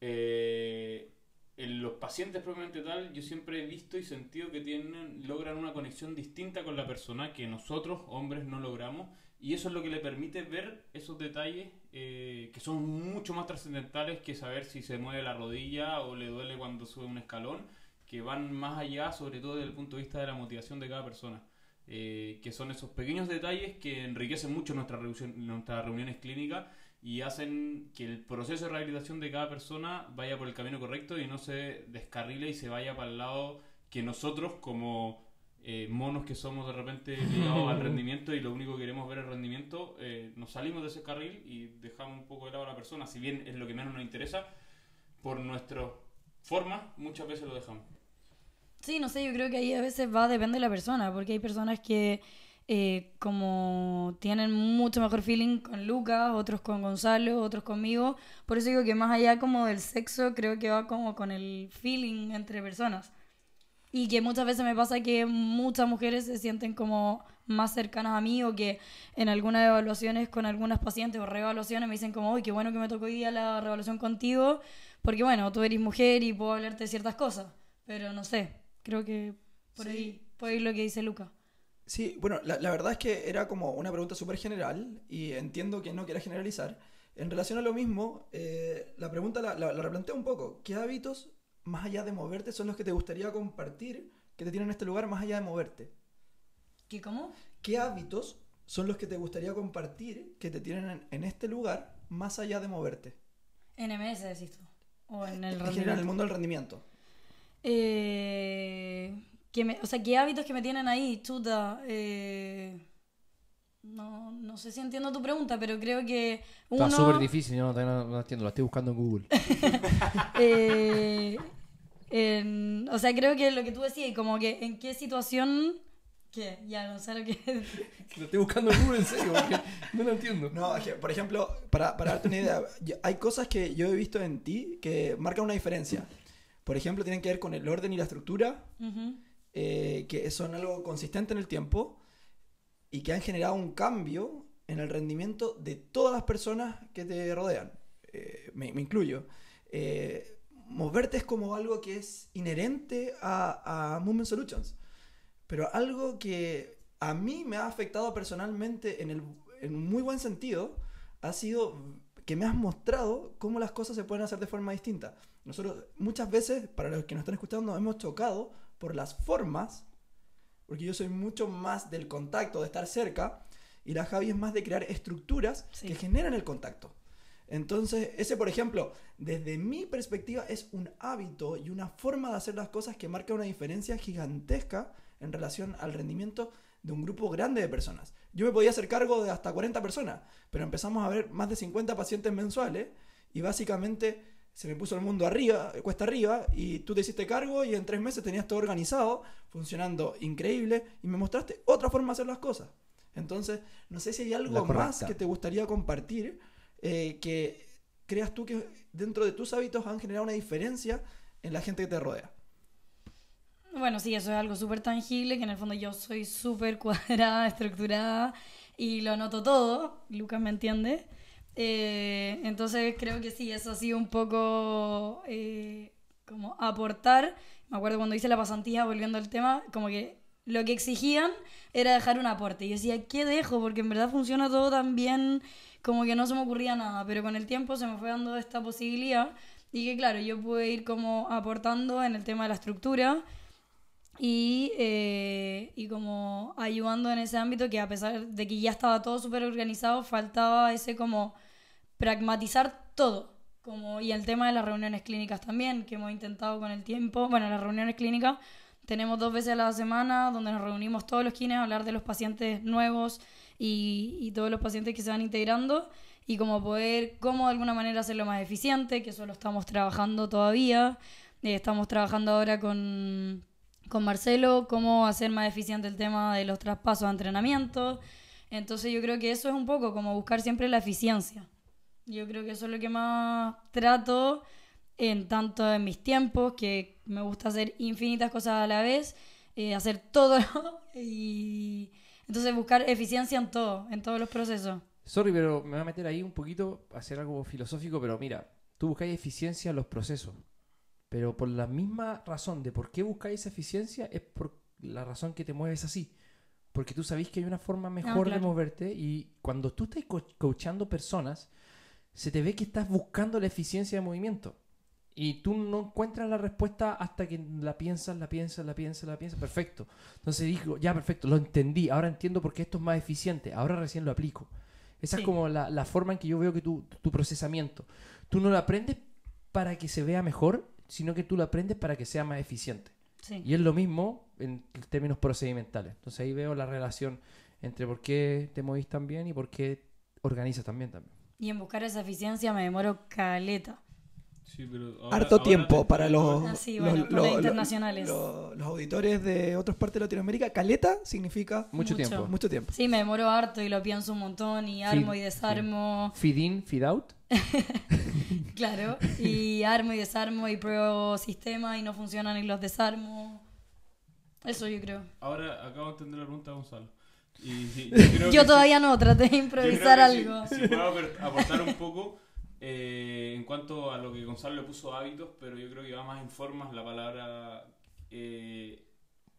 Eh, en los pacientes propiamente tal, yo siempre he visto y sentido que tienen, logran una conexión distinta con la persona que nosotros, hombres, no logramos. Y eso es lo que le permite ver esos detalles eh, que son mucho más trascendentales que saber si se mueve la rodilla o le duele cuando sube un escalón, que van más allá, sobre todo desde el punto de vista de la motivación de cada persona. Eh, que son esos pequeños detalles que enriquecen mucho nuestras reuniones clínicas y hacen que el proceso de rehabilitación de cada persona vaya por el camino correcto y no se descarrile y se vaya para el lado que nosotros como eh, monos que somos de repente ligados al rendimiento y lo único que queremos ver es el rendimiento, eh, nos salimos de ese carril y dejamos un poco de lado a la persona, si bien es lo que menos nos interesa, por nuestra forma muchas veces lo dejamos. Sí, no sé, yo creo que ahí a veces va, depende de la persona, porque hay personas que eh, como tienen mucho mejor feeling con Lucas, otros con Gonzalo, otros conmigo. Por eso digo que más allá como del sexo, creo que va como con el feeling entre personas. Y que muchas veces me pasa que muchas mujeres se sienten como más cercanas a mí o que en algunas evaluaciones con algunas pacientes o reevaluaciones me dicen como, uy, qué bueno que me tocó hoy día la reevaluación contigo, porque bueno, tú eres mujer y puedo hablarte de ciertas cosas. Pero no sé, creo que por Sí, ahí, por ahí lo que dice Luca. Sí, bueno, la, la verdad es que era como una pregunta súper general y entiendo que no quiera generalizar. En relación a lo mismo, eh, la pregunta la, la, la replanteo un poco. ¿Qué hábitos, más allá de moverte, son los que te gustaría compartir que te tienen en este lugar más allá de moverte? ¿Qué cómo? ¿Qué hábitos son los que te gustaría compartir que te tienen en, en este lugar más allá de moverte? En MS decís tú. O en el en general, en el rendimiento. mundo del rendimiento. Eh, que me, o sea, ¿qué hábitos que me tienen ahí? Chuta. eh, no, no sé si entiendo tu pregunta, pero creo que uno... Está súper difícil, yo no, no, no entiendo, la estoy buscando en Google. eh, en- o sea, creo que lo que tú decías, como que en qué situación... ¿Qué? Ya no sé lo que... Lo estoy buscando en Google, en serio, porque no lo entiendo. No, por ejemplo, para, para darte una idea, hay cosas que yo he visto en ti que marcan una diferencia. Por ejemplo, tienen que ver con el orden y la estructura, Ujú. eh, que son algo consistente en el tiempo. y que han generado un cambio en el rendimiento de todas las personas que te rodean. Eh, me, me incluyo. Eh, moverte es como algo que es inherente a, a Movement Solutions, pero algo que a mí me ha afectado personalmente en, el, en muy buen sentido ha sido que me has mostrado cómo las cosas se pueden hacer de forma distinta. Nosotros muchas veces, para los que nos están escuchando, hemos chocado por las formas, porque yo soy mucho más del contacto, de estar cerca, y la Javi es más de crear estructuras Sí. que generan el contacto. Entonces, ese, por ejemplo, desde mi perspectiva, es un hábito y una forma de hacer las cosas que marca una diferencia gigantesca en relación al rendimiento de un grupo grande de personas. Yo me podía hacer cargo de hasta 40 personas, pero empezamos a ver más de 50 pacientes mensuales y básicamente se me puso el mundo arriba, cuesta arriba, y tú te hiciste cargo y en tres meses tenías todo organizado, funcionando increíble, y me mostraste otra forma de hacer las cosas. Entonces, no sé si hay algo más que te gustaría compartir eh, que creas tú que dentro de tus hábitos han generado una diferencia en la gente que te rodea. Bueno, sí, eso es algo súper tangible, que en el fondo yo soy súper cuadrada, estructurada y lo noto todo, Lucas me entiende. Eh, entonces creo que sí, eso ha sido un poco eh, como aportar. Me acuerdo cuando hice la pasantía, volviendo al tema, como que lo que exigían era dejar un aporte. Y yo decía, ¿qué dejo? Porque en verdad funciona todo tan bien, como que no se me ocurría nada. Pero con el tiempo se me fue dando esta posibilidad. Y que claro, yo pude ir como aportando en el tema de la estructura y, eh, y como ayudando en ese ámbito que a pesar de que ya estaba todo súper organizado, faltaba ese como pragmatizar todo. Como, y el tema de las reuniones clínicas también, que hemos intentado con el tiempo. Bueno, las reuniones clínicas tenemos dos veces a la semana donde nos reunimos todos los kines a hablar de los pacientes nuevos y, y todos los pacientes que se van integrando y como poder, cómo de alguna manera hacerlo más eficiente, que eso lo estamos trabajando todavía. Eh, estamos trabajando ahora con, con Marcelo, cómo hacer más eficiente el tema de los traspasos a entrenamiento. Entonces yo creo que eso es un poco como buscar siempre la eficiencia. Yo creo que eso es lo que más trato en tanto en mis tiempos, que me gusta hacer infinitas cosas a la vez, eh, hacer todo y entonces buscar eficiencia en todo, en todos los procesos. Sorry, pero me voy a meter ahí un poquito a hacer algo filosófico, pero mira, tú buscáis eficiencia en los procesos, pero por la misma razón de por qué buscáis esa eficiencia es por la razón que te mueves así. Porque tú sabéis que hay una forma mejor de claro. moverte y cuando tú estás co- coachando personas, se te ve que estás buscando la eficiencia de movimiento. Y tú no encuentras la respuesta hasta que la piensas, la piensas, la piensas, la piensas. Perfecto. Entonces digo, ya, perfecto, lo entendí. Ahora entiendo por qué esto es más eficiente. Ahora recién lo aplico. Esa Sí. es como la, la forma en que yo veo que tu, tu procesamiento. Tú no lo aprendes para que se vea mejor, sino que tú lo aprendes para que sea más eficiente. Sí. Y es lo mismo en términos procedimentales. Entonces ahí veo la relación entre por qué te movís tan bien y por qué organizas también también. Y en buscar esa eficiencia me demoro caleta. Sí, pero ahora- Harto ahora tiempo te- para los, Ah, sí, los, bueno, los- los internacionales. los- los auditores de otras partes de Latinoamérica. Caleta significa Mucho, Mucho. tiempo. mucho tiempo. Sí, me demoro harto y lo pienso un montón y armo y desarmo. Feed in, feed out. Claro, y armo y desarmo y pruebo sistemas y no funcionan y los desarmo. Eso yo creo. Ahora acabo de entender la pregunta de Gonzalo. Y, sí, yo creo Yo que todavía no, traté de improvisar algo. sí puedo aper- aportar un poco eh, en cuanto a lo que Gonzalo le puso hábitos, pero yo creo que va más en formas la palabra. eh,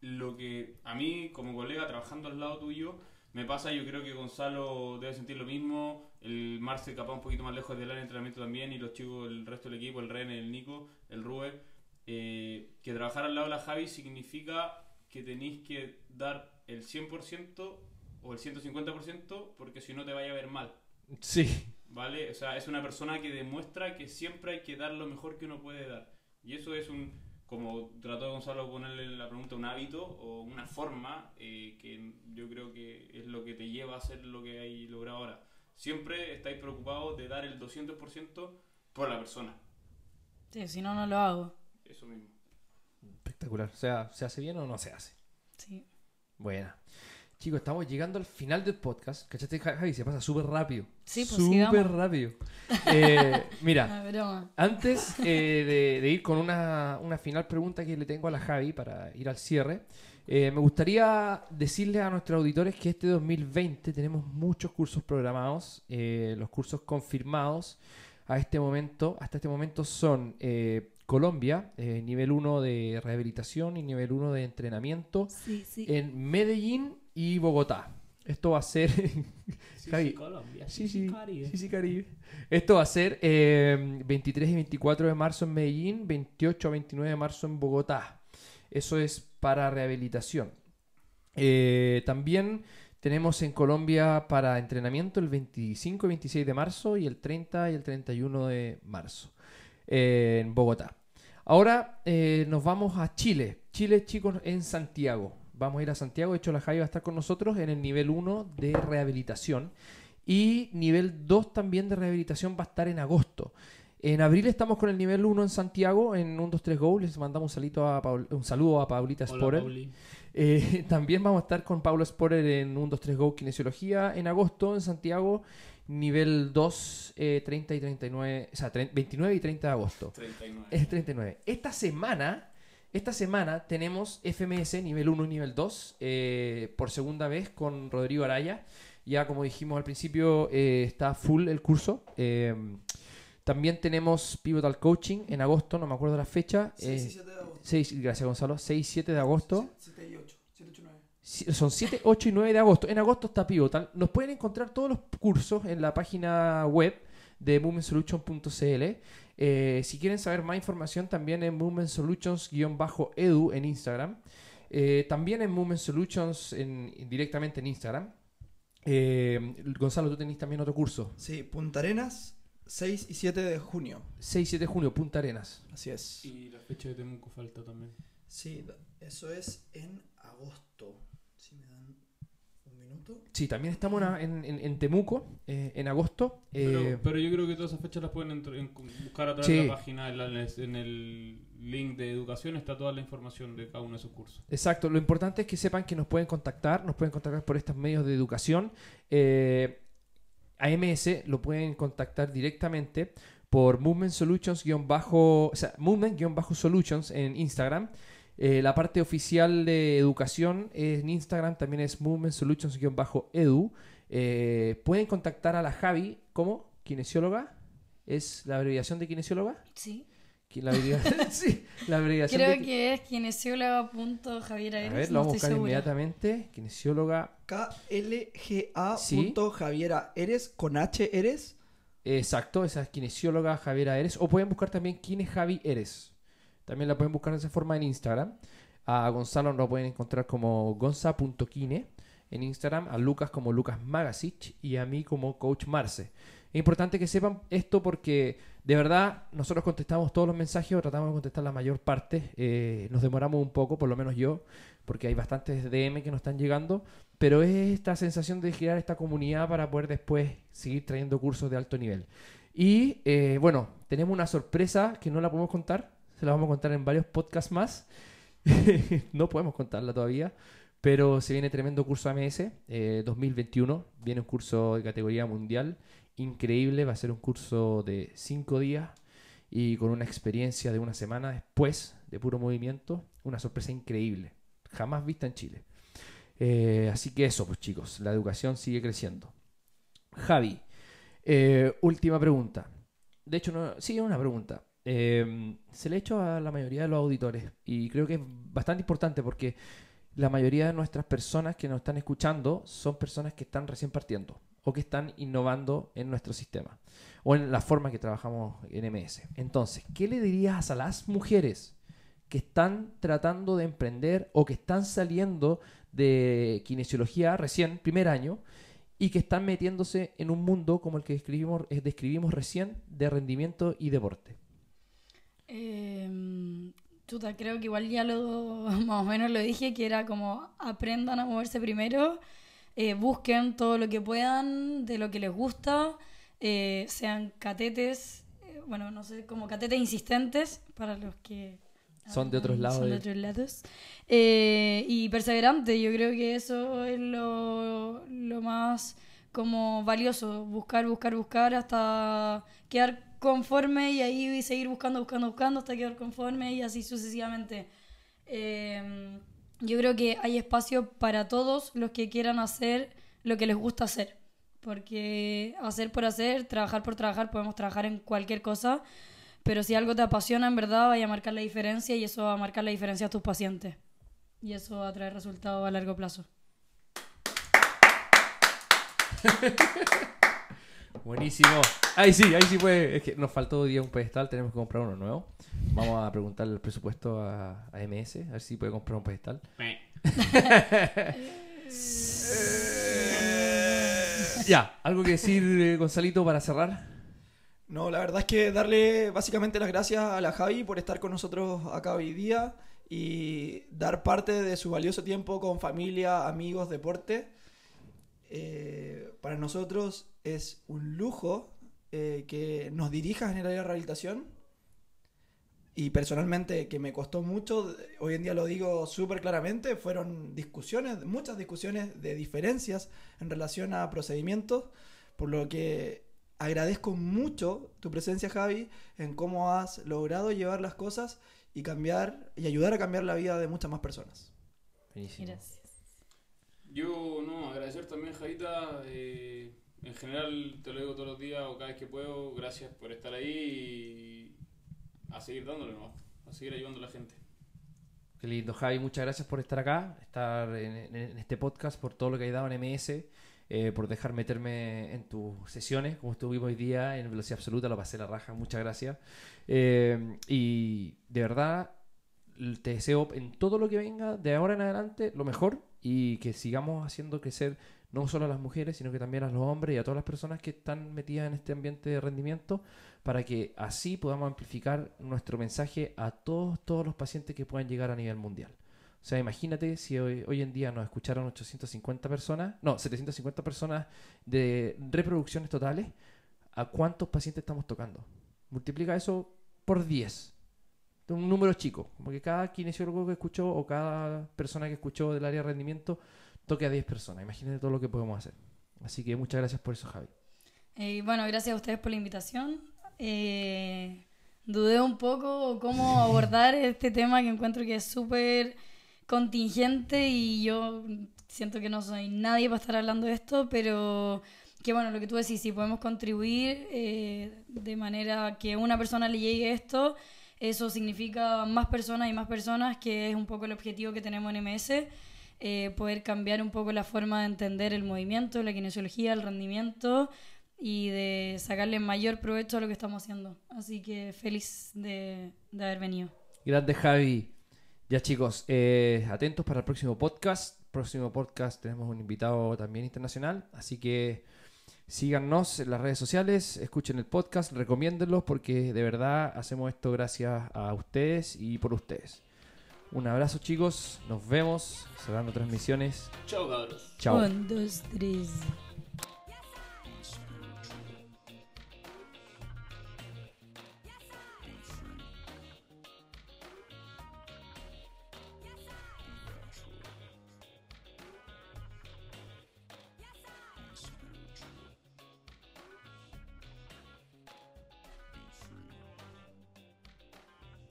lo que a mí, como colega, trabajando al lado tuyo, me pasa, yo creo que Gonzalo debe sentir lo mismo, el Marce capaz un poquito más lejos del área de entrenamiento también, y los chicos, el resto del equipo, el Ren, el Nico, el Rube, eh, que trabajar al lado de la Javi significa que tenéis que dar el 100% o el 150% porque si no te vaya a ver mal, Sí. ¿Vale? O sea, es una persona que demuestra que siempre hay que dar lo mejor que uno puede dar. Y eso es un, como trató Gonzalo de ponerle en la pregunta, un hábito o una forma eh, que yo creo que es lo que te lleva a hacer lo que hay logrado ahora. Siempre estáis preocupados de dar el 200% por la persona. Sí, si no, no lo hago. Eso mismo. Espectacular. O sea, ¿se hace bien o no se hace? Sí. Buena. Chicos, estamos llegando al final del podcast. ¿Cachaste, Ja- Javi? Se pasa súper rápido. Sí, pues, Súper rápido. Eh, mira, broma. Antes eh, de, de ir con una, una final pregunta que le tengo a la Javi para ir al cierre, Eh, me gustaría decirles a nuestros auditores que este 2020 tenemos muchos cursos programados, los cursos confirmados a este momento, hasta este momento son Colombia, nivel 1 de rehabilitación y nivel 1 de entrenamiento, Sí, sí. en Medellín y Bogotá. Esto va a ser... Javi, Colombia. Sí, sí, Caribe. sí, sí, Caribe. Esto va a ser eh, 23 y 24 de marzo en Medellín, 28 a 29 de marzo en Bogotá. Eso es para rehabilitación. Eh, también tenemos en Colombia para entrenamiento el 25 y 26 de marzo y el 30 y el 31 de marzo eh, en Bogotá. Ahora eh, nos vamos a Chile. Chile, chicos, en Santiago. Vamos a ir a Santiago. De hecho, la Javi va a estar con nosotros en el nivel 1 de rehabilitación. Y nivel 2 también de rehabilitación va a estar en agosto. En abril estamos con el nivel 1 en Santiago, en 1, 2, 3 Go. Les mandamos un, salito a Paul- un saludo a Paulita Hola, Sporer. Pauli. Eh, también vamos a estar con Pablo Sporer en 1, 2, 3 Go Kinesiología en agosto en Santiago, nivel 2, eh, 30 y 39, o sea, tre- 29 y 30 de agosto. 39. Es 39. Esta semana, esta semana tenemos FMS nivel 1 y nivel 2 eh, por segunda vez con Rodrigo Araya. Ya como dijimos al principio, eh, está full el curso. Eh, también tenemos Pivotal Coaching en agosto, no me acuerdo la fecha. 6 y eh, 7 de agosto. seis- gracias Gonzalo. 6 7 de agosto. 7 y 8. 7, 8, 9. Sí, Son 7, 8 y 9 de agosto. En agosto está Pivotal. Nos pueden encontrar todos los cursos en la página web de movementsolution.cl. Eh, si quieren saber más información, también en Movement Solutions-edu en Instagram. Eh, también en Movement Solutions en- directamente en Instagram. Eh, Gonzalo, tú tenés también otro curso. Sí, Punta Arenas, 6 y 7 de junio. 6-7 de junio, Punta Arenas. Así es. Y la fecha de Temuco falta también. Sí, eso es en agosto. Un minuto. Sí, también estamos en, en- en- en Temuco eh, en agosto. Pero, Eh, pero yo creo que todas esas fechas las pueden en- buscar a través Sí. de la página. En, la- en el link de educación está toda la información de cada uno de esos cursos. Exacto, lo importante es que sepan que nos pueden contactar, nos pueden contactar por estos medios de educación. Eh, AMS lo pueden contactar directamente por Movement Solutions bajo, o sea, Movement-Solutions en Instagram. Eh, la parte oficial de educación en Instagram también es Movement Solutions-edu. Eh, pueden contactar a la Javi como kinesióloga. ¿Es la abreviación de kinesióloga? Sí. ¿Qui- La abreviación, sí, la abreviación Creo de que es kinesióloga.javier A ver, lo no vamos a buscar segura. inmediatamente. Kinesióloga. KLGA. Sí. Javiera Eres con H Eres. Exacto, esa es kinesióloga Javiera Eres. O pueden buscar también quién es Javi Eres. También la pueden buscar de esa forma en Instagram. A Gonzalo lo pueden encontrar como gonza.kine en Instagram. A Lucas como Lucas Magasic. Y a mí como Coach Marce. Es importante que sepan esto porque de verdad nosotros contestamos todos los mensajes o tratamos de contestar la mayor parte. Eh, nos demoramos un poco, por lo menos yo, porque hay bastantes DM que nos están llegando. Pero es esta sensación de crear esta comunidad para poder después seguir trayendo cursos de alto nivel. Y eh, bueno, tenemos una sorpresa que no la podemos contar. Se la vamos a contar en varios podcasts más. no podemos contarla todavía. Pero se viene tremendo curso AMS eh, 2021. Viene un curso de categoría mundial increíble. Va a ser un curso de 5 días y con una experiencia de una semana después de puro movimiento. Una sorpresa increíble. Jamás vista en Chile. Eh, así que eso, pues chicos, la educación sigue creciendo. Javi, eh, última pregunta. De hecho, no, sí, una pregunta. Eh, se le ha hecho a la mayoría de los auditores y creo que es bastante importante porque la mayoría de nuestras personas que nos están escuchando son personas que están recién partiendo o que están innovando en nuestro sistema o en la forma que trabajamos en MS. Entonces, ¿qué le dirías a las mujeres que están tratando de emprender o que están saliendo de kinesiología recién, primer año, y que están metiéndose en un mundo como el que describimos, describimos recién de rendimiento y deporte? Eh, creo que igual ya lo más o menos lo dije, que era como aprendan a moverse primero, eh, busquen todo lo que puedan de lo que les gusta, eh, sean catetes, eh, bueno, no sé, como catetes insistentes para los que Son de otros lados Son de de- otros lados. Eh, y perseverante, yo creo que eso es lo, lo más como valioso, buscar, buscar, buscar hasta quedar conforme y ahí seguir buscando, buscando, buscando hasta quedar conforme y así sucesivamente. Eh, yo creo que hay espacio para todos los que quieran hacer lo que les gusta hacer. Porque hacer por hacer, trabajar por trabajar, podemos trabajar en cualquier cosa. Pero si algo te apasiona, en verdad, vaya a marcar la diferencia y eso va a marcar la diferencia a tus pacientes. Y eso va a traer resultados a largo plazo. Buenísimo. Ahí sí, ahí sí puede. Es que nos faltó hoy día un pedestal, tenemos que comprar uno nuevo. Vamos a preguntarle el presupuesto a, a MS, a ver si puede comprar un pedestal. Ya, ¿algo que decir, eh, Gonzalito, para cerrar? No, la verdad es que darle básicamente las gracias a la Javi por estar con nosotros acá hoy día y dar parte de su valioso tiempo con familia, amigos, deporte. Eh, para nosotros es un lujo eh, que nos dirijas en el área de rehabilitación y personalmente que me costó mucho, hoy en día lo digo súper claramente, fueron discusiones, muchas discusiones de diferencias en relación a procedimientos, por lo que agradezco mucho tu presencia Javi en cómo has logrado llevar las cosas y cambiar y ayudar a cambiar la vida de muchas más personas. Buenísimo. Gracias. Yo, no, agradecer también, Javita. eh, en general, te lo digo todos los días o cada vez que puedo. Gracias por estar ahí y a seguir dándole, ¿no? A seguir ayudando a la gente. Qué lindo, Javi. Muchas gracias por estar acá, estar en, este podcast, por todo lo que hay dado en MS, eh, por dejar meterme en tus sesiones, como estuvimos hoy día en velocidad absoluta, lo pasé la raja. Muchas gracias. Eh, y de verdad, te deseo en todo lo que venga de ahora en adelante lo mejor y que sigamos haciendo crecer no solo a las mujeres, sino que también a los hombres y a todas las personas que están metidas en este ambiente de rendimiento para que así podamos amplificar nuestro mensaje a todos, todos los pacientes que puedan llegar a nivel mundial. O sea, imagínate si hoy, hoy en día nos escucharon 850 personas, no, 750 personas de reproducciones totales, ¿a cuántos pacientes estamos tocando? Multiplica eso por 10. De un número chico, como que cada kinesiólogo que escuchó o cada persona que escuchó del área de rendimiento toque a 10 personas. Imagínate todo lo que podemos hacer. Así que muchas gracias por eso, Javi. Eh, bueno, gracias a ustedes por la invitación. Eh, dudé un poco cómo abordar este tema que encuentro que es súper contingente y yo siento que no soy nadie para estar hablando de esto, pero que bueno, lo que tú decís, si podemos contribuir eh, de manera que una persona le llegue esto, eso significa más personas y más personas, que es un poco el objetivo que tenemos en MS, eh, poder cambiar un poco la forma de entender el movimiento, la kinesiología, el rendimiento y de sacarle mayor provecho a lo que estamos haciendo. Así que feliz de, de haber venido. Grande Javi. Ya chicos, eh, atentos para el próximo podcast. Próximo podcast tenemos un invitado también internacional, así que síganos en las redes sociales, escuchen el podcast, recomiéndenlo porque de verdad hacemos esto gracias a ustedes y por ustedes. Un abrazo chicos, nos vemos, cerrando transmisiones. Chao, cabros. Chao. Un, dos, tres.